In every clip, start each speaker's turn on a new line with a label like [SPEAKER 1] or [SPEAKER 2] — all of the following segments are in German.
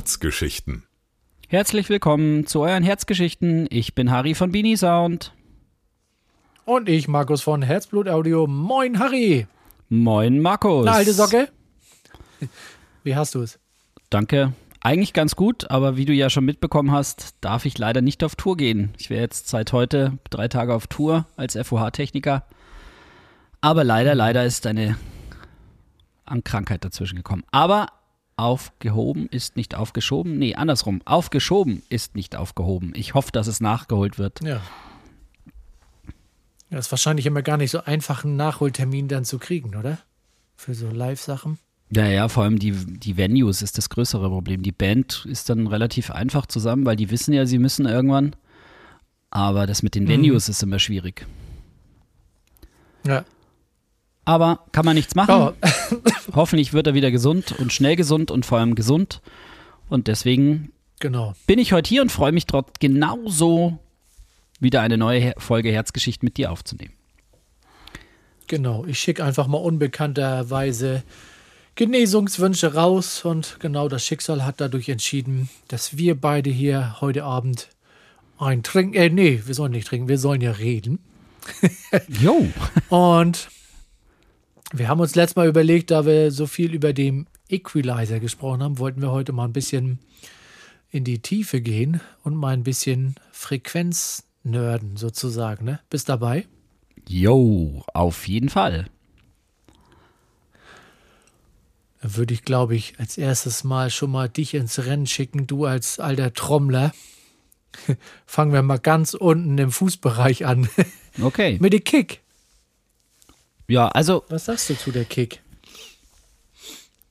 [SPEAKER 1] Herzgeschichten.
[SPEAKER 2] Herzlich willkommen zu euren Herzgeschichten. Ich bin Harry von Beanie Sound.
[SPEAKER 3] Und ich, Markus von Herzblut Audio. Moin, Harry.
[SPEAKER 2] Moin, Markus.
[SPEAKER 3] Na, alte Socke. Wie hast du es?
[SPEAKER 2] Danke. Eigentlich ganz gut, aber wie du ja schon mitbekommen hast, darf ich leider nicht auf Tour gehen. Ich wäre jetzt seit heute drei Tage auf Tour als FOH-Techniker. Aber leider, leider ist eine Krankheit dazwischen gekommen. Aber aufgehoben ist nicht aufgeschoben. Nee, andersrum. Aufgeschoben ist nicht aufgehoben. Ich hoffe, dass es nachgeholt wird.
[SPEAKER 3] Ja. Das ist wahrscheinlich immer gar nicht so einfach, einen Nachholtermin dann zu kriegen, oder? Für so Live-Sachen.
[SPEAKER 2] Ja, ja, vor allem die, die Venues ist das größere Problem. Die Band ist dann relativ einfach zusammen, weil die wissen ja, sie müssen irgendwann. Aber das mit den Venues mhm. ist immer schwierig.
[SPEAKER 3] Ja.
[SPEAKER 2] Aber kann man nichts machen. Oh. Hoffentlich wird er wieder gesund und schnell gesund und vor allem gesund. Und deswegen
[SPEAKER 3] genau.
[SPEAKER 2] bin ich heute hier und freue mich dort genauso wieder eine neue Folge Herzgeschichte mit dir aufzunehmen.
[SPEAKER 3] Genau, ich schicke einfach mal unbekannterweise Genesungswünsche raus und genau das Schicksal hat dadurch entschieden, dass wir beide hier heute Abend ein Trinken, äh, nee, wir sollen nicht trinken, wir sollen ja reden.
[SPEAKER 2] jo.
[SPEAKER 3] und wir haben uns letztes Mal überlegt, da wir so viel über den Equalizer gesprochen haben, wollten wir heute mal ein bisschen in die Tiefe gehen und mal ein bisschen Frequenz nerden sozusagen. Ne? Bist dabei?
[SPEAKER 2] Jo, auf jeden Fall.
[SPEAKER 3] Dann würde ich, glaube ich, als erstes mal schon mal dich ins Rennen schicken, du als alter Trommler. Fangen wir mal ganz unten im Fußbereich an.
[SPEAKER 2] Okay.
[SPEAKER 3] Mit dem Kick.
[SPEAKER 2] Ja, also.
[SPEAKER 3] Was sagst du zu der Kick?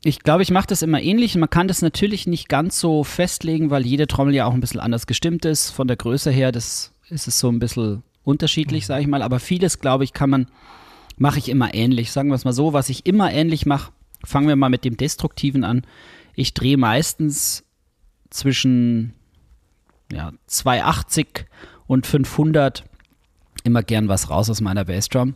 [SPEAKER 2] Ich glaube, ich mache das immer ähnlich. Man kann das natürlich nicht ganz so festlegen, weil jede Trommel ja auch ein bisschen anders gestimmt ist. Von der Größe her, das ist es so ein bisschen unterschiedlich, mhm. sage ich mal. Aber vieles, glaube ich, kann man, mache ich immer ähnlich. Sagen wir es mal so, was ich immer ähnlich mache, fangen wir mal mit dem Destruktiven an. Ich drehe meistens zwischen ja, 280 und 500 immer gern was raus aus meiner Bassdrum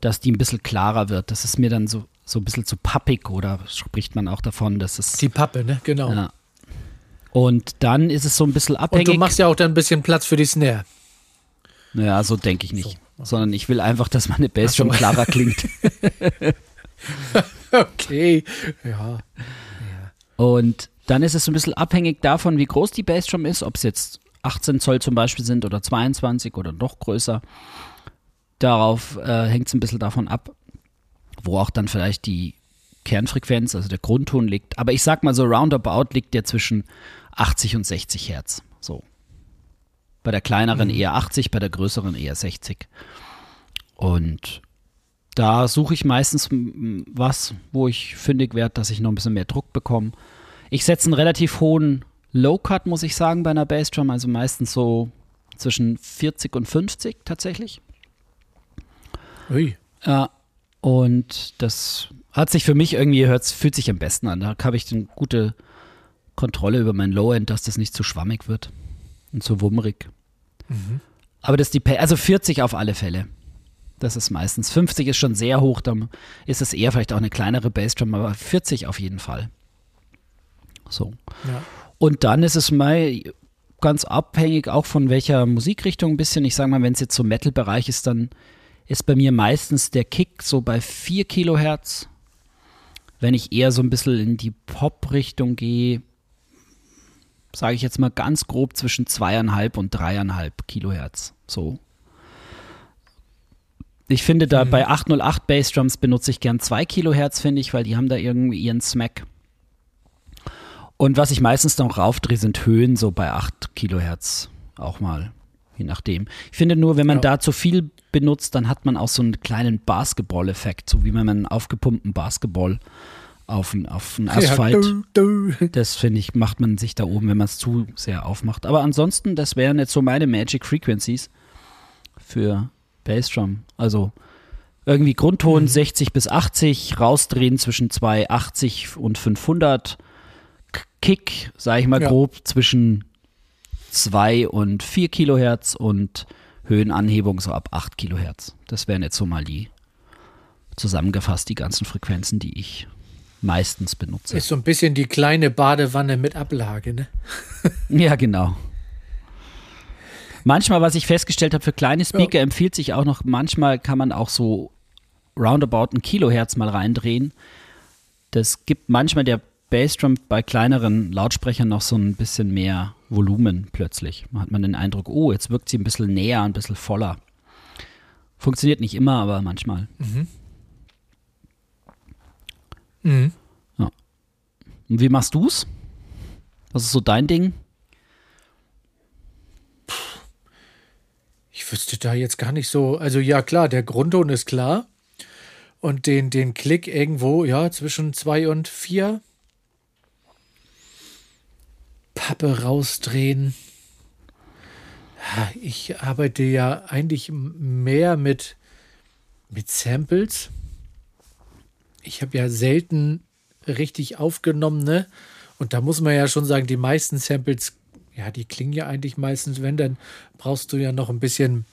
[SPEAKER 2] dass die ein bisschen klarer wird. Das ist mir dann so, so ein bisschen zu pappig oder spricht man auch davon, dass es.
[SPEAKER 3] Die Pappe, ne? Genau. Ja.
[SPEAKER 2] Und dann ist es so ein bisschen abhängig.
[SPEAKER 3] Und du machst ja auch dann ein bisschen Platz für die Snare.
[SPEAKER 2] Ja, so denke ich nicht. So. Sondern ich will einfach, dass meine Bass schon klarer klingt.
[SPEAKER 3] okay, ja. ja.
[SPEAKER 2] Und dann ist es so ein bisschen abhängig davon, wie groß die Bassdrum ist, ob es jetzt 18 Zoll zum Beispiel sind oder 22 oder noch größer. Darauf äh, hängt es ein bisschen davon ab, wo auch dann vielleicht die Kernfrequenz, also der Grundton liegt. Aber ich sag mal so, roundabout liegt der zwischen 80 und 60 Hertz. So. Bei der kleineren mhm. eher 80, bei der größeren eher 60. Und da suche ich meistens was, wo ich fündig werde, dass ich noch ein bisschen mehr Druck bekomme. Ich setze einen relativ hohen Low-Cut, muss ich sagen, bei einer Bassdrum, also meistens so zwischen 40 und 50 tatsächlich.
[SPEAKER 3] Ui.
[SPEAKER 2] Ja, und das hat sich für mich irgendwie, hört, fühlt sich am besten an. Da habe ich eine gute Kontrolle über mein Low-End, dass das nicht zu schwammig wird und zu wummerig. Mhm. Aber das die, also 40 auf alle Fälle. Das ist meistens. 50 ist schon sehr hoch, dann ist es eher vielleicht auch eine kleinere Bassdrum, aber 40 auf jeden Fall. So.
[SPEAKER 3] Ja.
[SPEAKER 2] Und dann ist es mal ganz abhängig auch von welcher Musikrichtung ein bisschen. Ich sage mal, wenn es jetzt so Metal-Bereich ist, dann ist bei mir meistens der Kick so bei 4 Kilohertz. Wenn ich eher so ein bisschen in die Pop-Richtung gehe, sage ich jetzt mal ganz grob zwischen zweieinhalb und dreieinhalb Kilohertz. So. Ich finde da mhm. bei 808 Bassdrums benutze ich gern 2 Kilohertz, finde ich, weil die haben da irgendwie ihren Smack. Und was ich meistens noch raufdrehe, sind Höhen so bei 8 Kilohertz auch mal je nachdem. Ich finde nur, wenn man ja. da zu viel benutzt, dann hat man auch so einen kleinen Basketball-Effekt, so wie wenn man einen aufgepumpten Basketball auf einen, auf einen Asphalt. Ja, du, du. Das finde ich, macht man sich da oben, wenn man es zu sehr aufmacht. Aber ansonsten, das wären jetzt so meine Magic Frequencies für Bassdrum. Also irgendwie Grundton mhm. 60 bis 80, rausdrehen zwischen 280 und 500. Kick, sage ich mal ja. grob, zwischen 2 und 4 Kilohertz und Höhenanhebung so ab 8 Kilohertz. Das wären jetzt so mal die zusammengefasst, die ganzen Frequenzen, die ich meistens benutze.
[SPEAKER 3] Ist so ein bisschen die kleine Badewanne mit Ablage, ne?
[SPEAKER 2] ja, genau. Manchmal, was ich festgestellt habe, für kleine Speaker ja. empfiehlt sich auch noch, manchmal kann man auch so roundabout ein Kilohertz mal reindrehen. Das gibt manchmal der Bassdrum bei kleineren Lautsprechern noch so ein bisschen mehr Volumen plötzlich. Man hat man den Eindruck, oh, jetzt wirkt sie ein bisschen näher, ein bisschen voller. Funktioniert nicht immer, aber manchmal. Mhm. Mhm. Ja. Und wie machst du's? Was ist so dein Ding?
[SPEAKER 3] Ich wüsste da jetzt gar nicht so. Also ja, klar, der Grundton ist klar. Und den, den Klick irgendwo, ja, zwischen zwei und vier. Pappe rausdrehen. Ich arbeite ja eigentlich mehr mit, mit Samples ich habe ja selten richtig aufgenommene. Und da muss man ja schon sagen, die meisten Samples, ja, die klingen ja eigentlich meistens, wenn, dann brauchst du ja noch ein bisschen,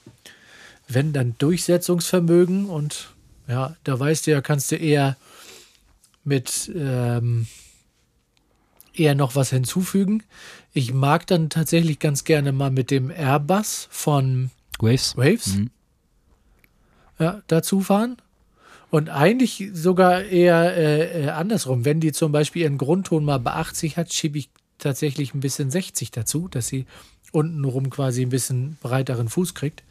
[SPEAKER 3] wenn, dann Durchsetzungsvermögen. Und ja, da weißt du ja, kannst du eher mit ähm, eher noch was hinzufügen. Ich mag dann tatsächlich ganz gerne mal mit dem Airbus von
[SPEAKER 2] Waves,
[SPEAKER 3] Waves mhm. ja, dazu fahren. Und eigentlich sogar eher äh, äh, andersrum. Wenn die zum Beispiel ihren Grundton mal bei 80 hat, schiebe ich tatsächlich ein bisschen 60 dazu, dass sie untenrum quasi ein bisschen breiteren Fuß kriegt.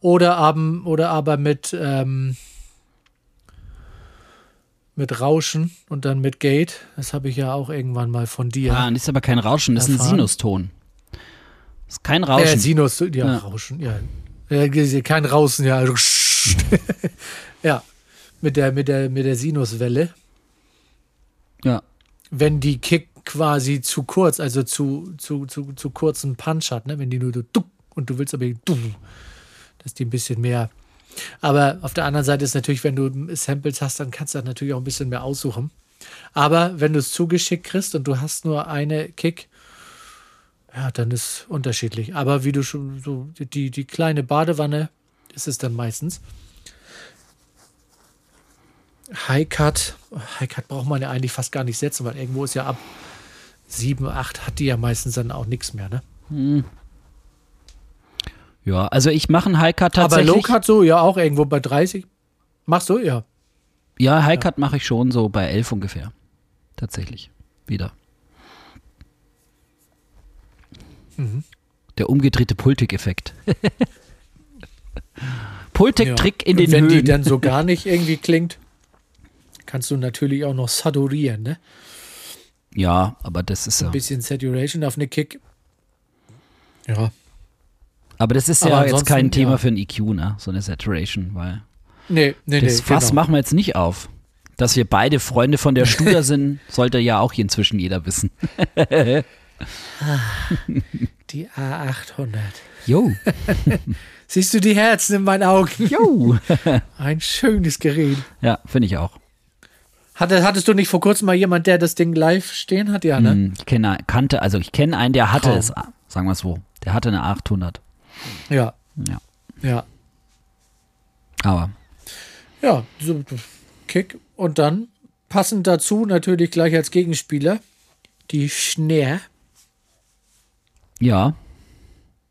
[SPEAKER 3] Oder, aber, oder aber mit, ähm, mit Rauschen und dann mit Gate. Das habe ich ja auch irgendwann mal von dir.
[SPEAKER 2] Ah, das ist aber kein Rauschen, das ist ein Sinuston. Das ist kein Rauschen.
[SPEAKER 3] Ja, Sinus, ja, ja. Rauschen, ja. Kein Rauschen, ja. ja, mit der, mit der, mit der Sinuswelle.
[SPEAKER 2] Ja.
[SPEAKER 3] Wenn die Kick quasi zu kurz, also zu, zu, zu, zu kurzen Punch hat, ne? wenn die nur so und du willst aber dass die ein bisschen mehr. Aber auf der anderen Seite ist natürlich, wenn du Samples hast, dann kannst du natürlich auch ein bisschen mehr aussuchen. Aber wenn du es zugeschickt kriegst und du hast nur eine Kick, ja, dann ist unterschiedlich. Aber wie du schon so die, die kleine Badewanne ist es dann meistens. High Cut. High Cut braucht man ja eigentlich fast gar nicht setzen, weil irgendwo ist ja ab 7, 8 hat die ja meistens dann auch nichts mehr, ne? Hm.
[SPEAKER 2] Ja, also ich mache einen High Cut tatsächlich.
[SPEAKER 3] Aber Low Cut so, ja, auch irgendwo bei 30. Machst du, ja.
[SPEAKER 2] Ja, High Cut ja. mache ich schon so bei 11 ungefähr. Tatsächlich. Wieder. Mhm. Der umgedrehte Pultik-Effekt. Pultek-Trick ja. in den
[SPEAKER 3] wenn
[SPEAKER 2] Höhen.
[SPEAKER 3] Wenn die dann so gar nicht irgendwie klingt, kannst du natürlich auch noch saturieren, ne?
[SPEAKER 2] Ja, aber das ist
[SPEAKER 3] ja.
[SPEAKER 2] Ein
[SPEAKER 3] bisschen Saturation auf eine Kick. Ja.
[SPEAKER 2] Aber das ist ja jetzt kein Thema ja. für ein EQ, ne? So eine Saturation, weil.
[SPEAKER 3] Nee, nee,
[SPEAKER 2] das
[SPEAKER 3] nee.
[SPEAKER 2] Fass genau. machen wir jetzt nicht auf. Dass wir beide Freunde von der Studer sind, sollte ja auch inzwischen jeder wissen.
[SPEAKER 3] die A800.
[SPEAKER 2] Jo.
[SPEAKER 3] Siehst du die Herzen in meinen Augen?
[SPEAKER 2] Jo.
[SPEAKER 3] Ein schönes Gerät.
[SPEAKER 2] Ja, finde ich auch.
[SPEAKER 3] Hatte, hattest du nicht vor kurzem mal jemand, der das Ding live stehen hat? Ja, ne?
[SPEAKER 2] Hm, ich kenne, kannte, also ich kenne einen, der hatte Traum. es, sagen wir es so. Der hatte eine 800.
[SPEAKER 3] Ja.
[SPEAKER 2] Ja.
[SPEAKER 3] Ja.
[SPEAKER 2] Aber.
[SPEAKER 3] Ja, so Kick. Und dann passend dazu natürlich gleich als Gegenspieler die Schnär.
[SPEAKER 2] Ja.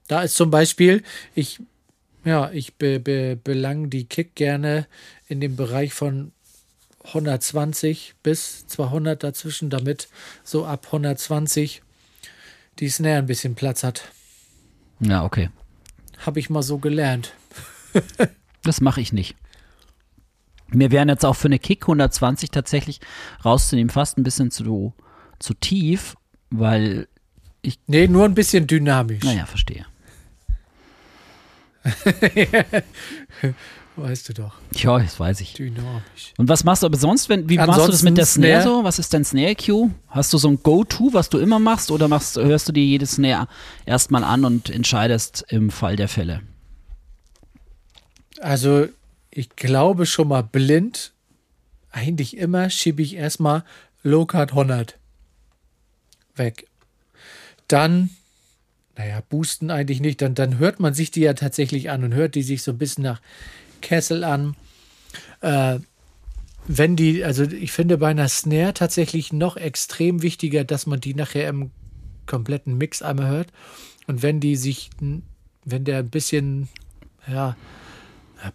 [SPEAKER 3] Da ist zum Beispiel, ich ja, ich be, be, belang die Kick gerne in dem Bereich von 120 bis 200 dazwischen, damit so ab 120 die Snare ein bisschen Platz hat.
[SPEAKER 2] Ja, okay.
[SPEAKER 3] Habe ich mal so gelernt.
[SPEAKER 2] das mache ich nicht. Mir wären jetzt auch für eine Kick 120 tatsächlich rauszunehmen fast ein bisschen zu, zu tief, weil ich.
[SPEAKER 3] Nee, nur ein bisschen dynamisch.
[SPEAKER 2] Naja, verstehe.
[SPEAKER 3] weißt du doch.
[SPEAKER 2] Ja, das weiß ich.
[SPEAKER 3] Dynamisch.
[SPEAKER 2] Und was machst du aber sonst, wenn, wie Ansonsten machst du das mit der Snare, Snare, so? Was ist dein Snare-Cue? Hast du so ein Go-To, was du immer machst, oder machst, hörst du dir jede Snare erstmal an und entscheidest im Fall der Fälle?
[SPEAKER 3] Also, ich glaube schon mal blind, eigentlich immer schiebe ich erstmal Low-Cut 100 weg. Dann naja, boosten eigentlich nicht, dann, dann hört man sich die ja tatsächlich an und hört die sich so ein bisschen nach Kessel an. Äh, wenn die, also ich finde bei einer Snare tatsächlich noch extrem wichtiger, dass man die nachher im kompletten Mix einmal hört. Und wenn die sich, wenn der ein bisschen, ja,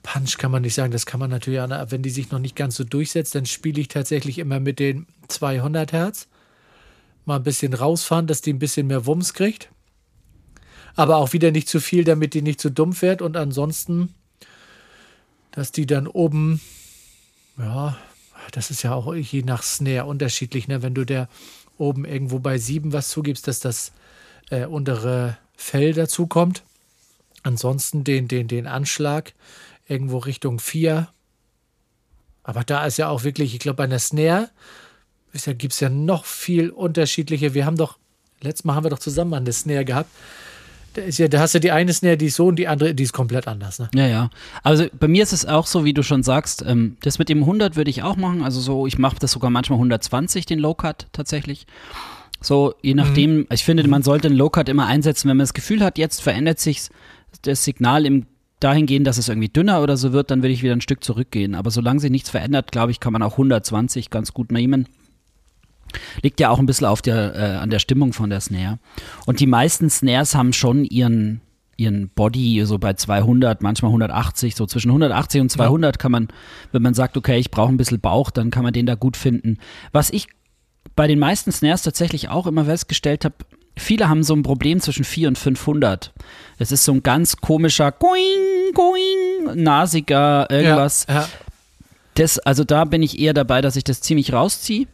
[SPEAKER 3] Punch kann man nicht sagen, das kann man natürlich, auch, wenn die sich noch nicht ganz so durchsetzt, dann spiele ich tatsächlich immer mit den 200 Hertz. Mal ein bisschen rausfahren, dass die ein bisschen mehr Wumms kriegt. Aber auch wieder nicht zu viel, damit die nicht zu dumpf wird. Und ansonsten, dass die dann oben, ja, das ist ja auch je nach Snare unterschiedlich. Ne? Wenn du der oben irgendwo bei 7 was zugibst, dass das äh, untere Fell dazu kommt. Ansonsten den, den, den Anschlag irgendwo Richtung 4. Aber da ist ja auch wirklich, ich glaube, bei einer Snare ja, gibt es ja noch viel unterschiedliche. Wir haben doch, letztes Mal haben wir doch zusammen eine Snare gehabt. Ja, da hast du die eine Snare, die ist so und die andere, die ist komplett anders. Ne?
[SPEAKER 2] Ja, ja. Also bei mir ist es auch so, wie du schon sagst, ähm, das mit dem 100 würde ich auch machen. Also so, ich mache das sogar manchmal 120, den Low Cut tatsächlich. So, je nachdem, mhm. ich finde, man sollte den Low Cut immer einsetzen, wenn man das Gefühl hat, jetzt verändert sich das Signal im dahingehend, dass es irgendwie dünner oder so wird, dann würde ich wieder ein Stück zurückgehen. Aber solange sich nichts verändert, glaube ich, kann man auch 120 ganz gut nehmen. Liegt ja auch ein bisschen auf der, äh, an der Stimmung von der Snare. Und die meisten Snares haben schon ihren, ihren Body so bei 200, manchmal 180, so zwischen 180 und 200 ja. kann man, wenn man sagt, okay, ich brauche ein bisschen Bauch, dann kann man den da gut finden. Was ich bei den meisten Snares tatsächlich auch immer festgestellt habe, viele haben so ein Problem zwischen 4 und 500. Es ist so ein ganz komischer, going, going, nasiger irgendwas. Ja, ja. Das, also da bin ich eher dabei, dass ich das ziemlich rausziehe.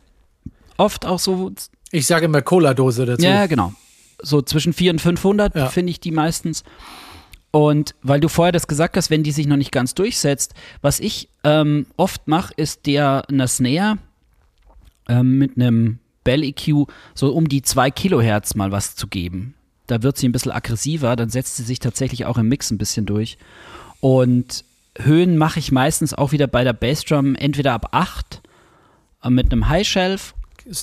[SPEAKER 2] Oft auch so.
[SPEAKER 3] Ich sage immer Cola-Dose dazu.
[SPEAKER 2] Ja, genau. So zwischen 4 und 500 ja. finde ich die meistens. Und weil du vorher das gesagt hast, wenn die sich noch nicht ganz durchsetzt, was ich ähm, oft mache, ist der eine Snare ähm, mit einem Bell EQ so um die 2 Kilohertz mal was zu geben. Da wird sie ein bisschen aggressiver, dann setzt sie sich tatsächlich auch im Mix ein bisschen durch. Und Höhen mache ich meistens auch wieder bei der Bassdrum entweder ab 8 äh, mit einem High Shelf.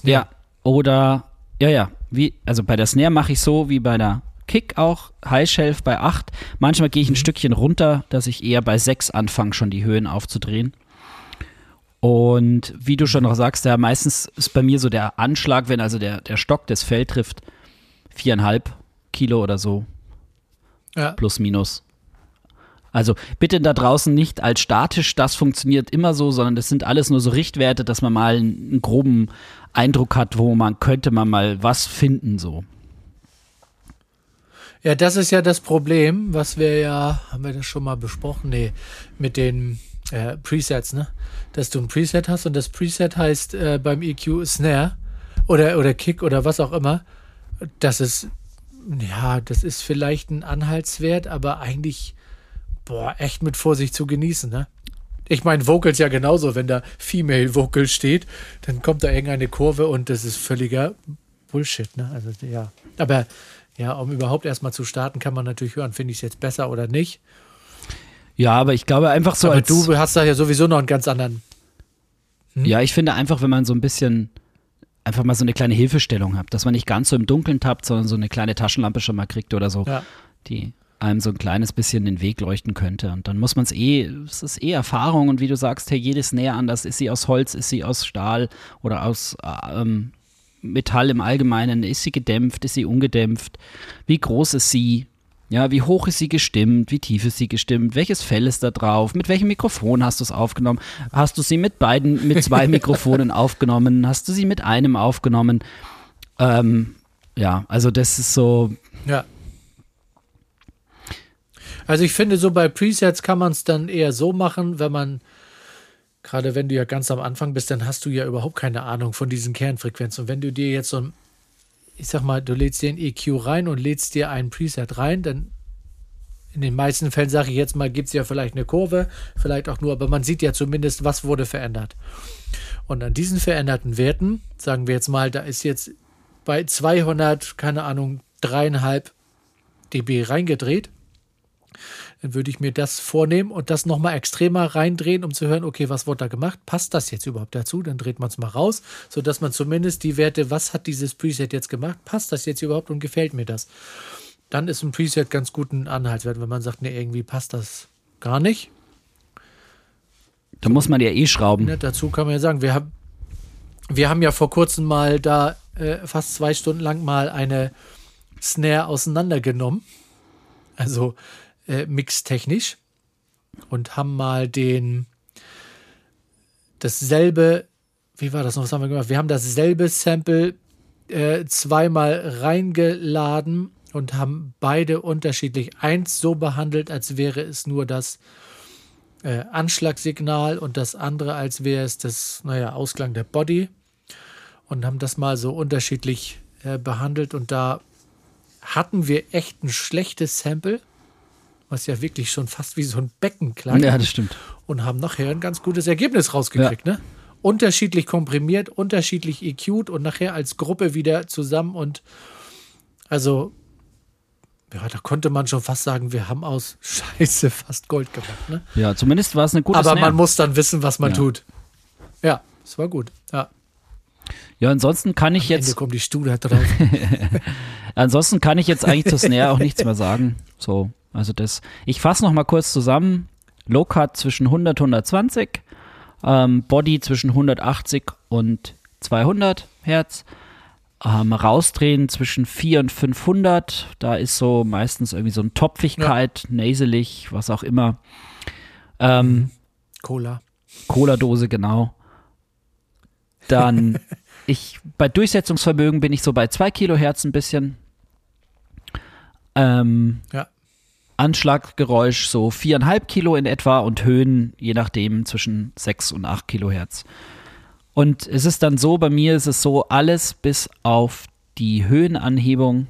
[SPEAKER 2] Ja, oder ja, ja, wie also bei der Snare mache ich so wie bei der Kick auch, High Shelf bei 8. Manchmal gehe ich ein mhm. Stückchen runter, dass ich eher bei 6 anfange, schon die Höhen aufzudrehen. Und wie du schon noch sagst, ja, meistens ist bei mir so der Anschlag, wenn also der, der Stock das Fell trifft, viereinhalb Kilo oder so. Ja. Plus, minus. Also bitte da draußen nicht als statisch, das funktioniert immer so, sondern das sind alles nur so Richtwerte, dass man mal einen groben Eindruck hat, wo man könnte man mal was finden so.
[SPEAKER 3] Ja, das ist ja das Problem, was wir ja, haben wir das schon mal besprochen? Nee, mit den äh, Presets, ne? Dass du ein Preset hast und das Preset heißt äh, beim EQ Snare oder, oder Kick oder was auch immer. Das ist, ja, das ist vielleicht ein Anhaltswert, aber eigentlich, boah, echt mit Vorsicht zu genießen, ne? Ich meine, Vocals ja genauso, wenn da Female Vocal steht, dann kommt da irgendeine Kurve und das ist völliger Bullshit, ne? Also, ja. Aber ja, um überhaupt erstmal zu starten, kann man natürlich hören, finde ich es jetzt besser oder nicht.
[SPEAKER 2] Ja, aber ich glaube einfach so.
[SPEAKER 3] Aber du hast da ja sowieso noch einen ganz anderen.
[SPEAKER 2] Hm? Ja, ich finde einfach, wenn man so ein bisschen einfach mal so eine kleine Hilfestellung hat, dass man nicht ganz so im Dunkeln tappt, sondern so eine kleine Taschenlampe schon mal kriegt oder so, ja. die einem so ein kleines bisschen den Weg leuchten könnte. Und dann muss man es eh, es ist eh Erfahrung und wie du sagst, hey, jedes näher anders, ist sie aus Holz, ist sie aus Stahl oder aus äh, ähm, Metall im Allgemeinen, ist sie gedämpft, ist sie ungedämpft, wie groß ist sie, ja, wie hoch ist sie gestimmt? Wie tief ist sie gestimmt? Welches Fell ist da drauf? Mit welchem Mikrofon hast du es aufgenommen? Hast du sie mit beiden, mit zwei Mikrofonen aufgenommen? Hast du sie mit einem aufgenommen? Ähm, ja, also das ist so.
[SPEAKER 3] Ja. Also ich finde, so bei Presets kann man es dann eher so machen, wenn man, gerade wenn du ja ganz am Anfang bist, dann hast du ja überhaupt keine Ahnung von diesen Kernfrequenzen. Und wenn du dir jetzt so ein ich sag mal, du lädst dir ein EQ rein und lädst dir ein Preset rein, dann in den meisten Fällen sage ich jetzt mal, gibt es ja vielleicht eine Kurve, vielleicht auch nur, aber man sieht ja zumindest, was wurde verändert. Und an diesen veränderten Werten, sagen wir jetzt mal, da ist jetzt bei 200, keine Ahnung, dreieinhalb dB reingedreht dann würde ich mir das vornehmen und das nochmal extremer reindrehen, um zu hören, okay, was wurde da gemacht? Passt das jetzt überhaupt dazu? Dann dreht man es mal raus, sodass man zumindest die Werte, was hat dieses Preset jetzt gemacht? Passt das jetzt überhaupt und gefällt mir das? Dann ist ein Preset ganz guten Anhaltswert, wenn man sagt, nee, irgendwie passt das gar nicht.
[SPEAKER 2] Da muss man ja eh schrauben.
[SPEAKER 3] Ne, dazu kann man ja sagen, wir haben, wir haben ja vor kurzem mal da äh, fast zwei Stunden lang mal eine Snare auseinandergenommen. Also äh, mixtechnisch. Und haben mal den dasselbe, wie war das noch, was haben wir gemacht? Wir haben dasselbe Sample äh, zweimal reingeladen und haben beide unterschiedlich. Eins so behandelt, als wäre es nur das äh, Anschlagsignal und das andere, als wäre es das, naja, Ausklang der Body. Und haben das mal so unterschiedlich äh, behandelt. Und da hatten wir echt ein schlechtes Sample, was ja wirklich schon fast wie so ein Becken klang.
[SPEAKER 2] Ja, das stimmt.
[SPEAKER 3] Und haben nachher ein ganz gutes Ergebnis rausgekriegt, ja. ne? Unterschiedlich komprimiert, unterschiedlich EQ'd und nachher als Gruppe wieder zusammen und also ja, da konnte man schon fast sagen, wir haben aus Scheiße fast Gold gemacht. Ne?
[SPEAKER 2] Ja, zumindest war es eine gute
[SPEAKER 3] Aber
[SPEAKER 2] Snare.
[SPEAKER 3] man muss dann wissen, was man
[SPEAKER 2] Ja.
[SPEAKER 3] tut. Ja, es war gut. Ja.
[SPEAKER 2] Ja, ansonsten kann ich
[SPEAKER 3] Am Ende
[SPEAKER 2] jetzt,
[SPEAKER 3] kommt die Studer drauf.
[SPEAKER 2] ansonsten kann ich jetzt eigentlich zur Snare auch nichts mehr sagen. So, also das, ich fasse noch mal kurz zusammen. Low Cut zwischen 100 120, ähm, Body zwischen 180 und 200 Hertz. Ähm, rausdrehen zwischen 4 und 500. Da ist so meistens irgendwie so eine Topfigkeit, naselig, was auch immer. Ähm,
[SPEAKER 3] Cola.
[SPEAKER 2] Cola-Dose, genau. Dann, ich, bei Durchsetzungsvermögen bin ich so bei 2 Kilohertz ein bisschen. Ähm,
[SPEAKER 3] Ja.
[SPEAKER 2] Anschlaggeräusch so 4,5 Kilo in etwa und Höhen, je nachdem, zwischen 6 und 8 Kilohertz. Und es ist dann so, bei mir ist es so, alles bis auf die Höhenanhebung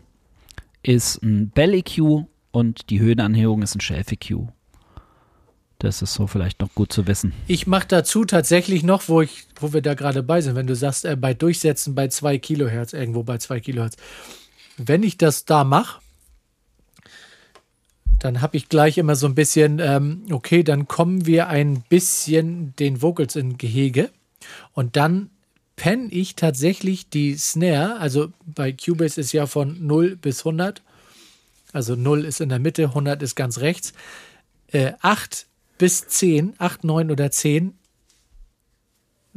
[SPEAKER 2] ist ein Bell EQ und die Höhenanhebung ist ein Shelf EQ. Das ist so vielleicht noch gut zu wissen.
[SPEAKER 3] Ich mache dazu tatsächlich noch, wo, ich, wo wir da gerade bei sind, wenn du sagst, äh, bei Durchsetzen bei 2 Kilohertz, irgendwo bei 2 Kilohertz. Wenn ich das da mache, dann habe ich gleich immer so ein bisschen, ähm, okay, dann kommen wir ein bisschen den Vocals in Gehege. Und dann penne ich tatsächlich die Snare, also bei Cubase ist ja von 0 bis 100, also 0 ist in der Mitte, 100 ist ganz rechts, äh, 8 bis 10, 8, 9 oder 10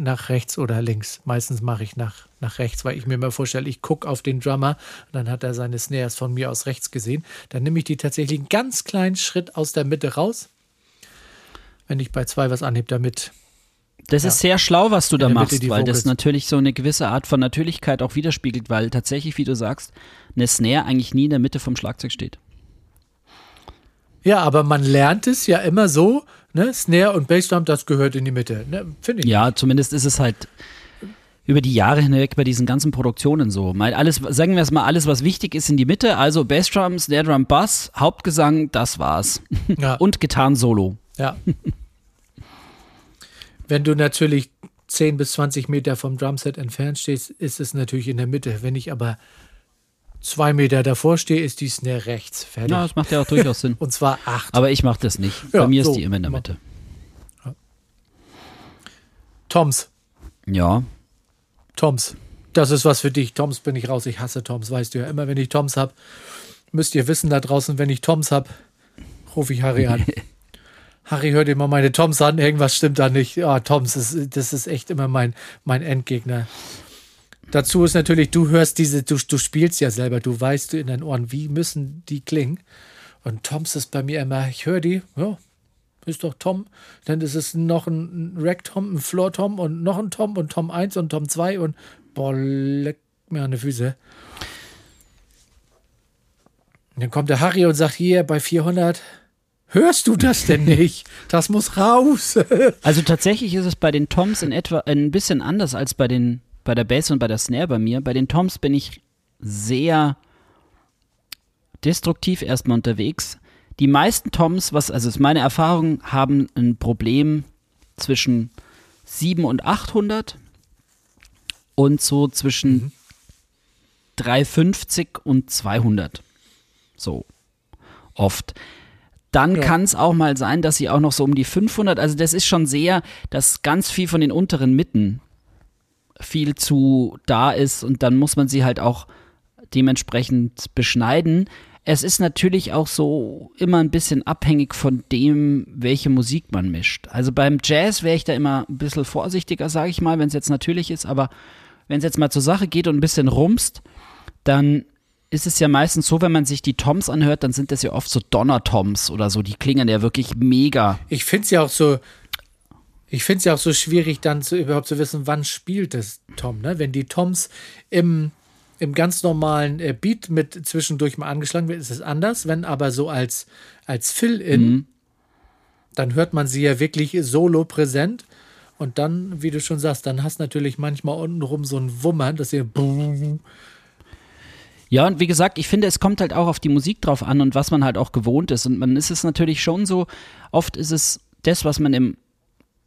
[SPEAKER 3] nach rechts oder links. Meistens mache ich nach, nach rechts, weil ich mir mal vorstelle, ich gucke auf den Drummer und dann hat er seine Snares von mir aus rechts gesehen. Dann nehme ich die tatsächlich einen ganz kleinen Schritt aus der Mitte raus, wenn ich bei zwei was anhebe, damit.
[SPEAKER 2] Das
[SPEAKER 3] Ja.
[SPEAKER 2] ist sehr schlau, was du da machst, weil das natürlich so eine gewisse Art von Natürlichkeit auch widerspiegelt, weil tatsächlich, wie du sagst, eine Snare eigentlich nie in der Mitte vom Schlagzeug steht.
[SPEAKER 3] Ja, aber man lernt es ja immer so, ne? Snare und Bassdrum, das gehört in die Mitte. Ne? Finde ich.
[SPEAKER 2] Ja, zumindest ist es halt über die Jahre hinweg bei diesen ganzen Produktionen so. Mal alles, sagen wir es mal, alles, was wichtig ist, in die Mitte. Also Bassdrum, Snare Drum, Bass, Hauptgesang, das war's.
[SPEAKER 3] Ja.
[SPEAKER 2] Und Gitarren-Solo.
[SPEAKER 3] Ja. Wenn du natürlich 10 bis 20 Meter vom Drumset entfernt stehst, ist es natürlich in der Mitte. Wenn ich aber zwei Meter davor stehe, ist die Snare rechts. Fertig.
[SPEAKER 2] Ja, das macht ja auch durchaus Sinn.
[SPEAKER 3] Und zwar acht.
[SPEAKER 2] Aber ich mache das nicht.
[SPEAKER 3] Ja,
[SPEAKER 2] bei mir
[SPEAKER 3] so.
[SPEAKER 2] ist die immer in der Mitte.
[SPEAKER 3] Toms.
[SPEAKER 2] Ja.
[SPEAKER 3] Toms. Das ist was für dich. Toms bin ich raus. Ich hasse Toms, weißt du ja. Immer wenn ich Toms habe, müsst ihr wissen da draußen, wenn ich Toms habe, rufe ich Harry an. Harry, hört immer meine Toms an. Irgendwas stimmt da nicht. Ah, Toms, das, das ist echt immer mein, mein Endgegner. Dazu ist natürlich, du hörst diese, du, du spielst ja selber, du weißt in deinen Ohren, wie müssen die klingen. Und Toms ist bei mir immer, ich höre die, ja, ist doch Tom. Dann ist es noch ein Rack-Tom, ein Floor-Tom und noch ein Tom und Tom 1 und Tom 2 und boah, leck mir an die Füße. Und dann kommt der Harry und sagt, hier bei 400, hörst du das denn nicht? Das muss raus.
[SPEAKER 2] Also tatsächlich ist es bei den Toms in etwa ein bisschen anders als bei den bei der Bass und bei der Snare bei mir. Bei den Toms bin ich sehr destruktiv erstmal unterwegs. Die meisten Toms, was also ist meine Erfahrung, haben ein Problem zwischen 7 und 800 und so zwischen 350 und 200. So oft. Dann
[SPEAKER 3] Ja.
[SPEAKER 2] kann es auch mal sein, dass sie auch noch so um die 500, also das ist schon sehr, dass ganz viel von den unteren Mitten viel zu da ist und dann muss man sie halt auch dementsprechend beschneiden. es ist natürlich auch so immer ein bisschen abhängig von dem, welche Musik man mischt. Also beim Jazz wäre ich da immer ein bisschen vorsichtiger, sage ich mal, wenn es jetzt natürlich ist, aber wenn es jetzt mal zur Sache geht und ein bisschen rumst, dann ist es ja meistens so, wenn man sich die Toms anhört, dann sind das ja oft so Donner-Toms oder so, die klingen ja wirklich mega.
[SPEAKER 3] Ich finde es ja auch so, ich finde es ja auch so schwierig, dann zu, überhaupt zu wissen, wann spielt das Tom, ne? Wenn die Toms im im ganz normalen äh, Beat mit zwischendurch mal angeschlagen wird, ist es anders. Wenn aber so als, als Fill-In, mhm. dann hört man sie ja wirklich solo präsent. Und dann, wie du schon sagst, dann hast du natürlich manchmal untenrum so ein Wummern, dass ihr.
[SPEAKER 2] Ja, und wie gesagt, ich finde, es kommt halt auch auf die Musik drauf an und was man halt auch gewohnt ist. Und man ist es natürlich schon so, oft ist es das, was man im,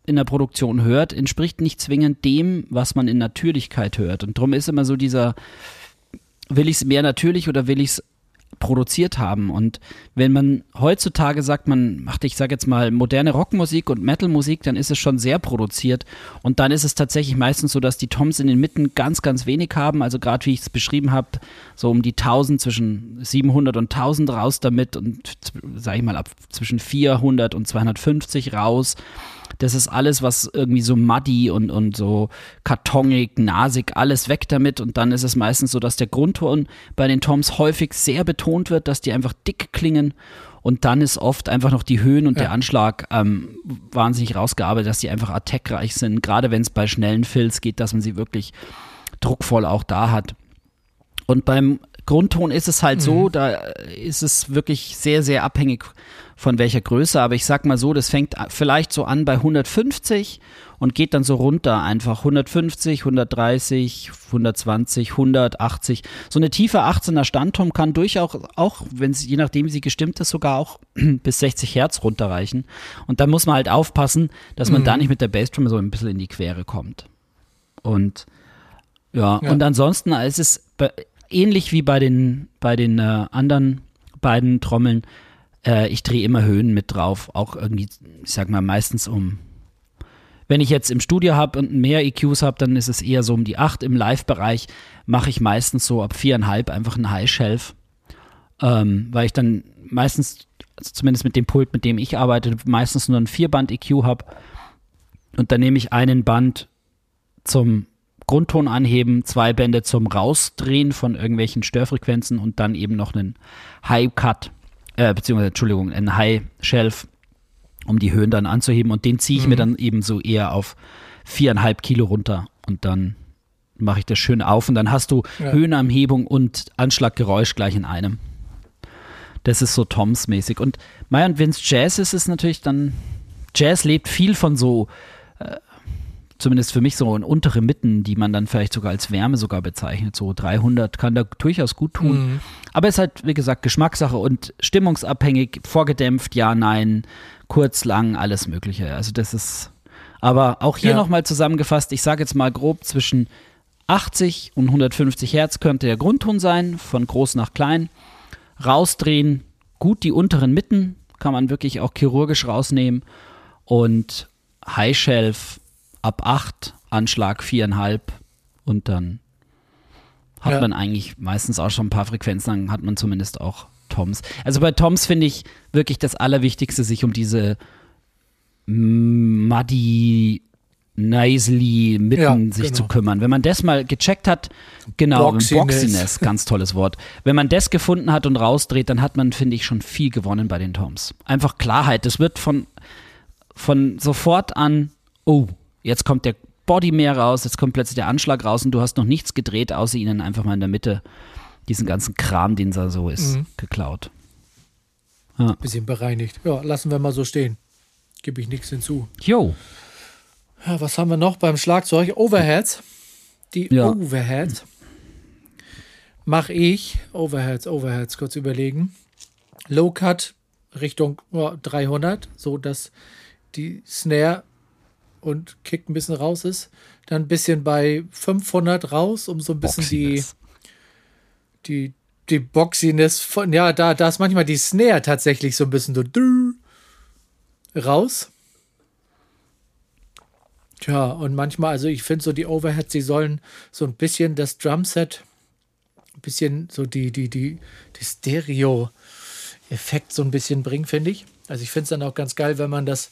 [SPEAKER 2] in der Produktion hört, entspricht nicht zwingend dem, was man in Natürlichkeit hört. Und darum ist immer so dieser, will ich es mehr natürlich oder will ich es produziert haben. Und wenn man heutzutage sagt, man macht, ich sage jetzt mal, moderne Rockmusik und Metalmusik, dann ist es schon sehr produziert. Und dann ist es tatsächlich meistens so, dass die Toms in den Mitten ganz, ganz wenig haben. Also gerade wie ich es beschrieben habe, so um die 1000, zwischen 700 und 1000 raus damit und, sage ich mal, ab zwischen 400 und 250 raus. Das ist alles, was irgendwie so muddy und, und so kartonig, nasig, alles weg damit. Und dann ist es meistens so, dass der Grundton bei den Toms häufig sehr betont wird, dass die einfach dick klingen. Und dann ist oft einfach noch die Höhen und ja. der Anschlag ähm, wahnsinnig rausgearbeitet, dass die einfach attackreich sind. Gerade wenn es bei schnellen Fills geht, dass man sie wirklich druckvoll auch da hat. Und beim Grundton ist es halt mhm. so, da ist es wirklich sehr, sehr abhängig von welcher Größe, aber ich sag mal so, das fängt vielleicht so an bei 150 und geht dann so runter einfach 150, 130, 120, 180. So eine tiefe 18er Standtom kann durchaus auch, wenn sie, je nachdem sie gestimmt ist, sogar auch bis 60 Hertz runterreichen. Und da muss man halt aufpassen, dass man mhm. da nicht mit der Bassdrum so ein bisschen in die Quere kommt. Und ja, ja. und ansonsten ist es ähnlich wie bei den, bei den äh, anderen beiden Trommeln. Äh, ich drehe immer Höhen mit drauf, auch irgendwie, ich sag mal, meistens um. Wenn ich jetzt im Studio habe und mehr EQs habe, dann ist es eher so um die 8. Im Live-Bereich mache ich meistens so ab 4,5 einfach einen High Shelf, ähm, weil ich dann meistens, also zumindest mit dem Pult, mit dem ich arbeite, meistens nur ein Vierband-EQ habe. Und dann nehme ich einen Band zum Grundton anheben, zwei Bände zum Rausdrehen von irgendwelchen Störfrequenzen und dann eben noch einen High Cut, äh, beziehungsweise, Entschuldigung, einen High Shelf, um die Höhen dann anzuheben und den ziehe ich mhm. mir dann eben so eher auf viereinhalb Kilo runter und dann mache ich das schön auf und dann hast du ja. Höhenanhebung und Anschlaggeräusch gleich in einem. Das ist so Toms-mäßig. Und Mai und Vince Jazz ist es natürlich dann, Jazz lebt viel von so äh, zumindest für mich so in untere Mitten, die man dann vielleicht sogar als Wärme sogar bezeichnet. So 300 kann da durchaus gut tun. Mhm. Aber es ist halt, wie gesagt, Geschmackssache und stimmungsabhängig, vorgedämpft, ja, nein, kurz, lang, alles Mögliche. Also das ist, aber auch hier ja. nochmal zusammengefasst, ich sage jetzt mal grob zwischen 80 und 150 Hertz könnte der Grundton sein, von groß nach klein. Rausdrehen, gut die unteren Mitten, kann man wirklich auch chirurgisch rausnehmen. Und High Shelf ab 8, Anschlag 4,5 und dann hat ja. man eigentlich meistens auch schon ein paar Frequenzen, dann hat man zumindest auch Toms. Also bei Toms finde ich wirklich das Allerwichtigste, sich um diese muddy, nasally Mitten ja, sich genau. zu kümmern. Wenn man das mal gecheckt hat, genau, Boxiness. Boxiness, ganz tolles Wort. Wenn man das gefunden hat und rausdreht, dann hat man, finde ich, schon viel gewonnen bei den Toms. Einfach Klarheit. Das wird von, von sofort an, oh, Jetzt kommt der Body mehr raus, jetzt kommt plötzlich der Anschlag raus und du hast noch nichts gedreht, außer ihnen einfach mal in der Mitte diesen ganzen Kram, den da so ist, mhm. geklaut.
[SPEAKER 3] Ja. Bisschen bereinigt. Ja, lassen wir mal so stehen. Gebe ich nichts hinzu.
[SPEAKER 2] Jo.
[SPEAKER 3] Ja, was haben wir noch beim Schlagzeug? Overheads. Die ja. Overheads. Mache ich. Overheads, Overheads, kurz überlegen. Low Cut Richtung oh, 300, so dass die Snare und Kick ein bisschen raus ist. Dann ein bisschen bei 500 raus, um so ein bisschen Boxiness. die, die, die Boxiness von, ja, da, da ist manchmal die Snare tatsächlich so ein bisschen so raus. Tja, und manchmal, also ich finde so die Overheads, sie sollen so ein bisschen das Drumset bisschen so die, die, die, die Stereo-Effekt so ein bisschen bringen, finde ich. Also ich finde es dann auch ganz geil, wenn man das,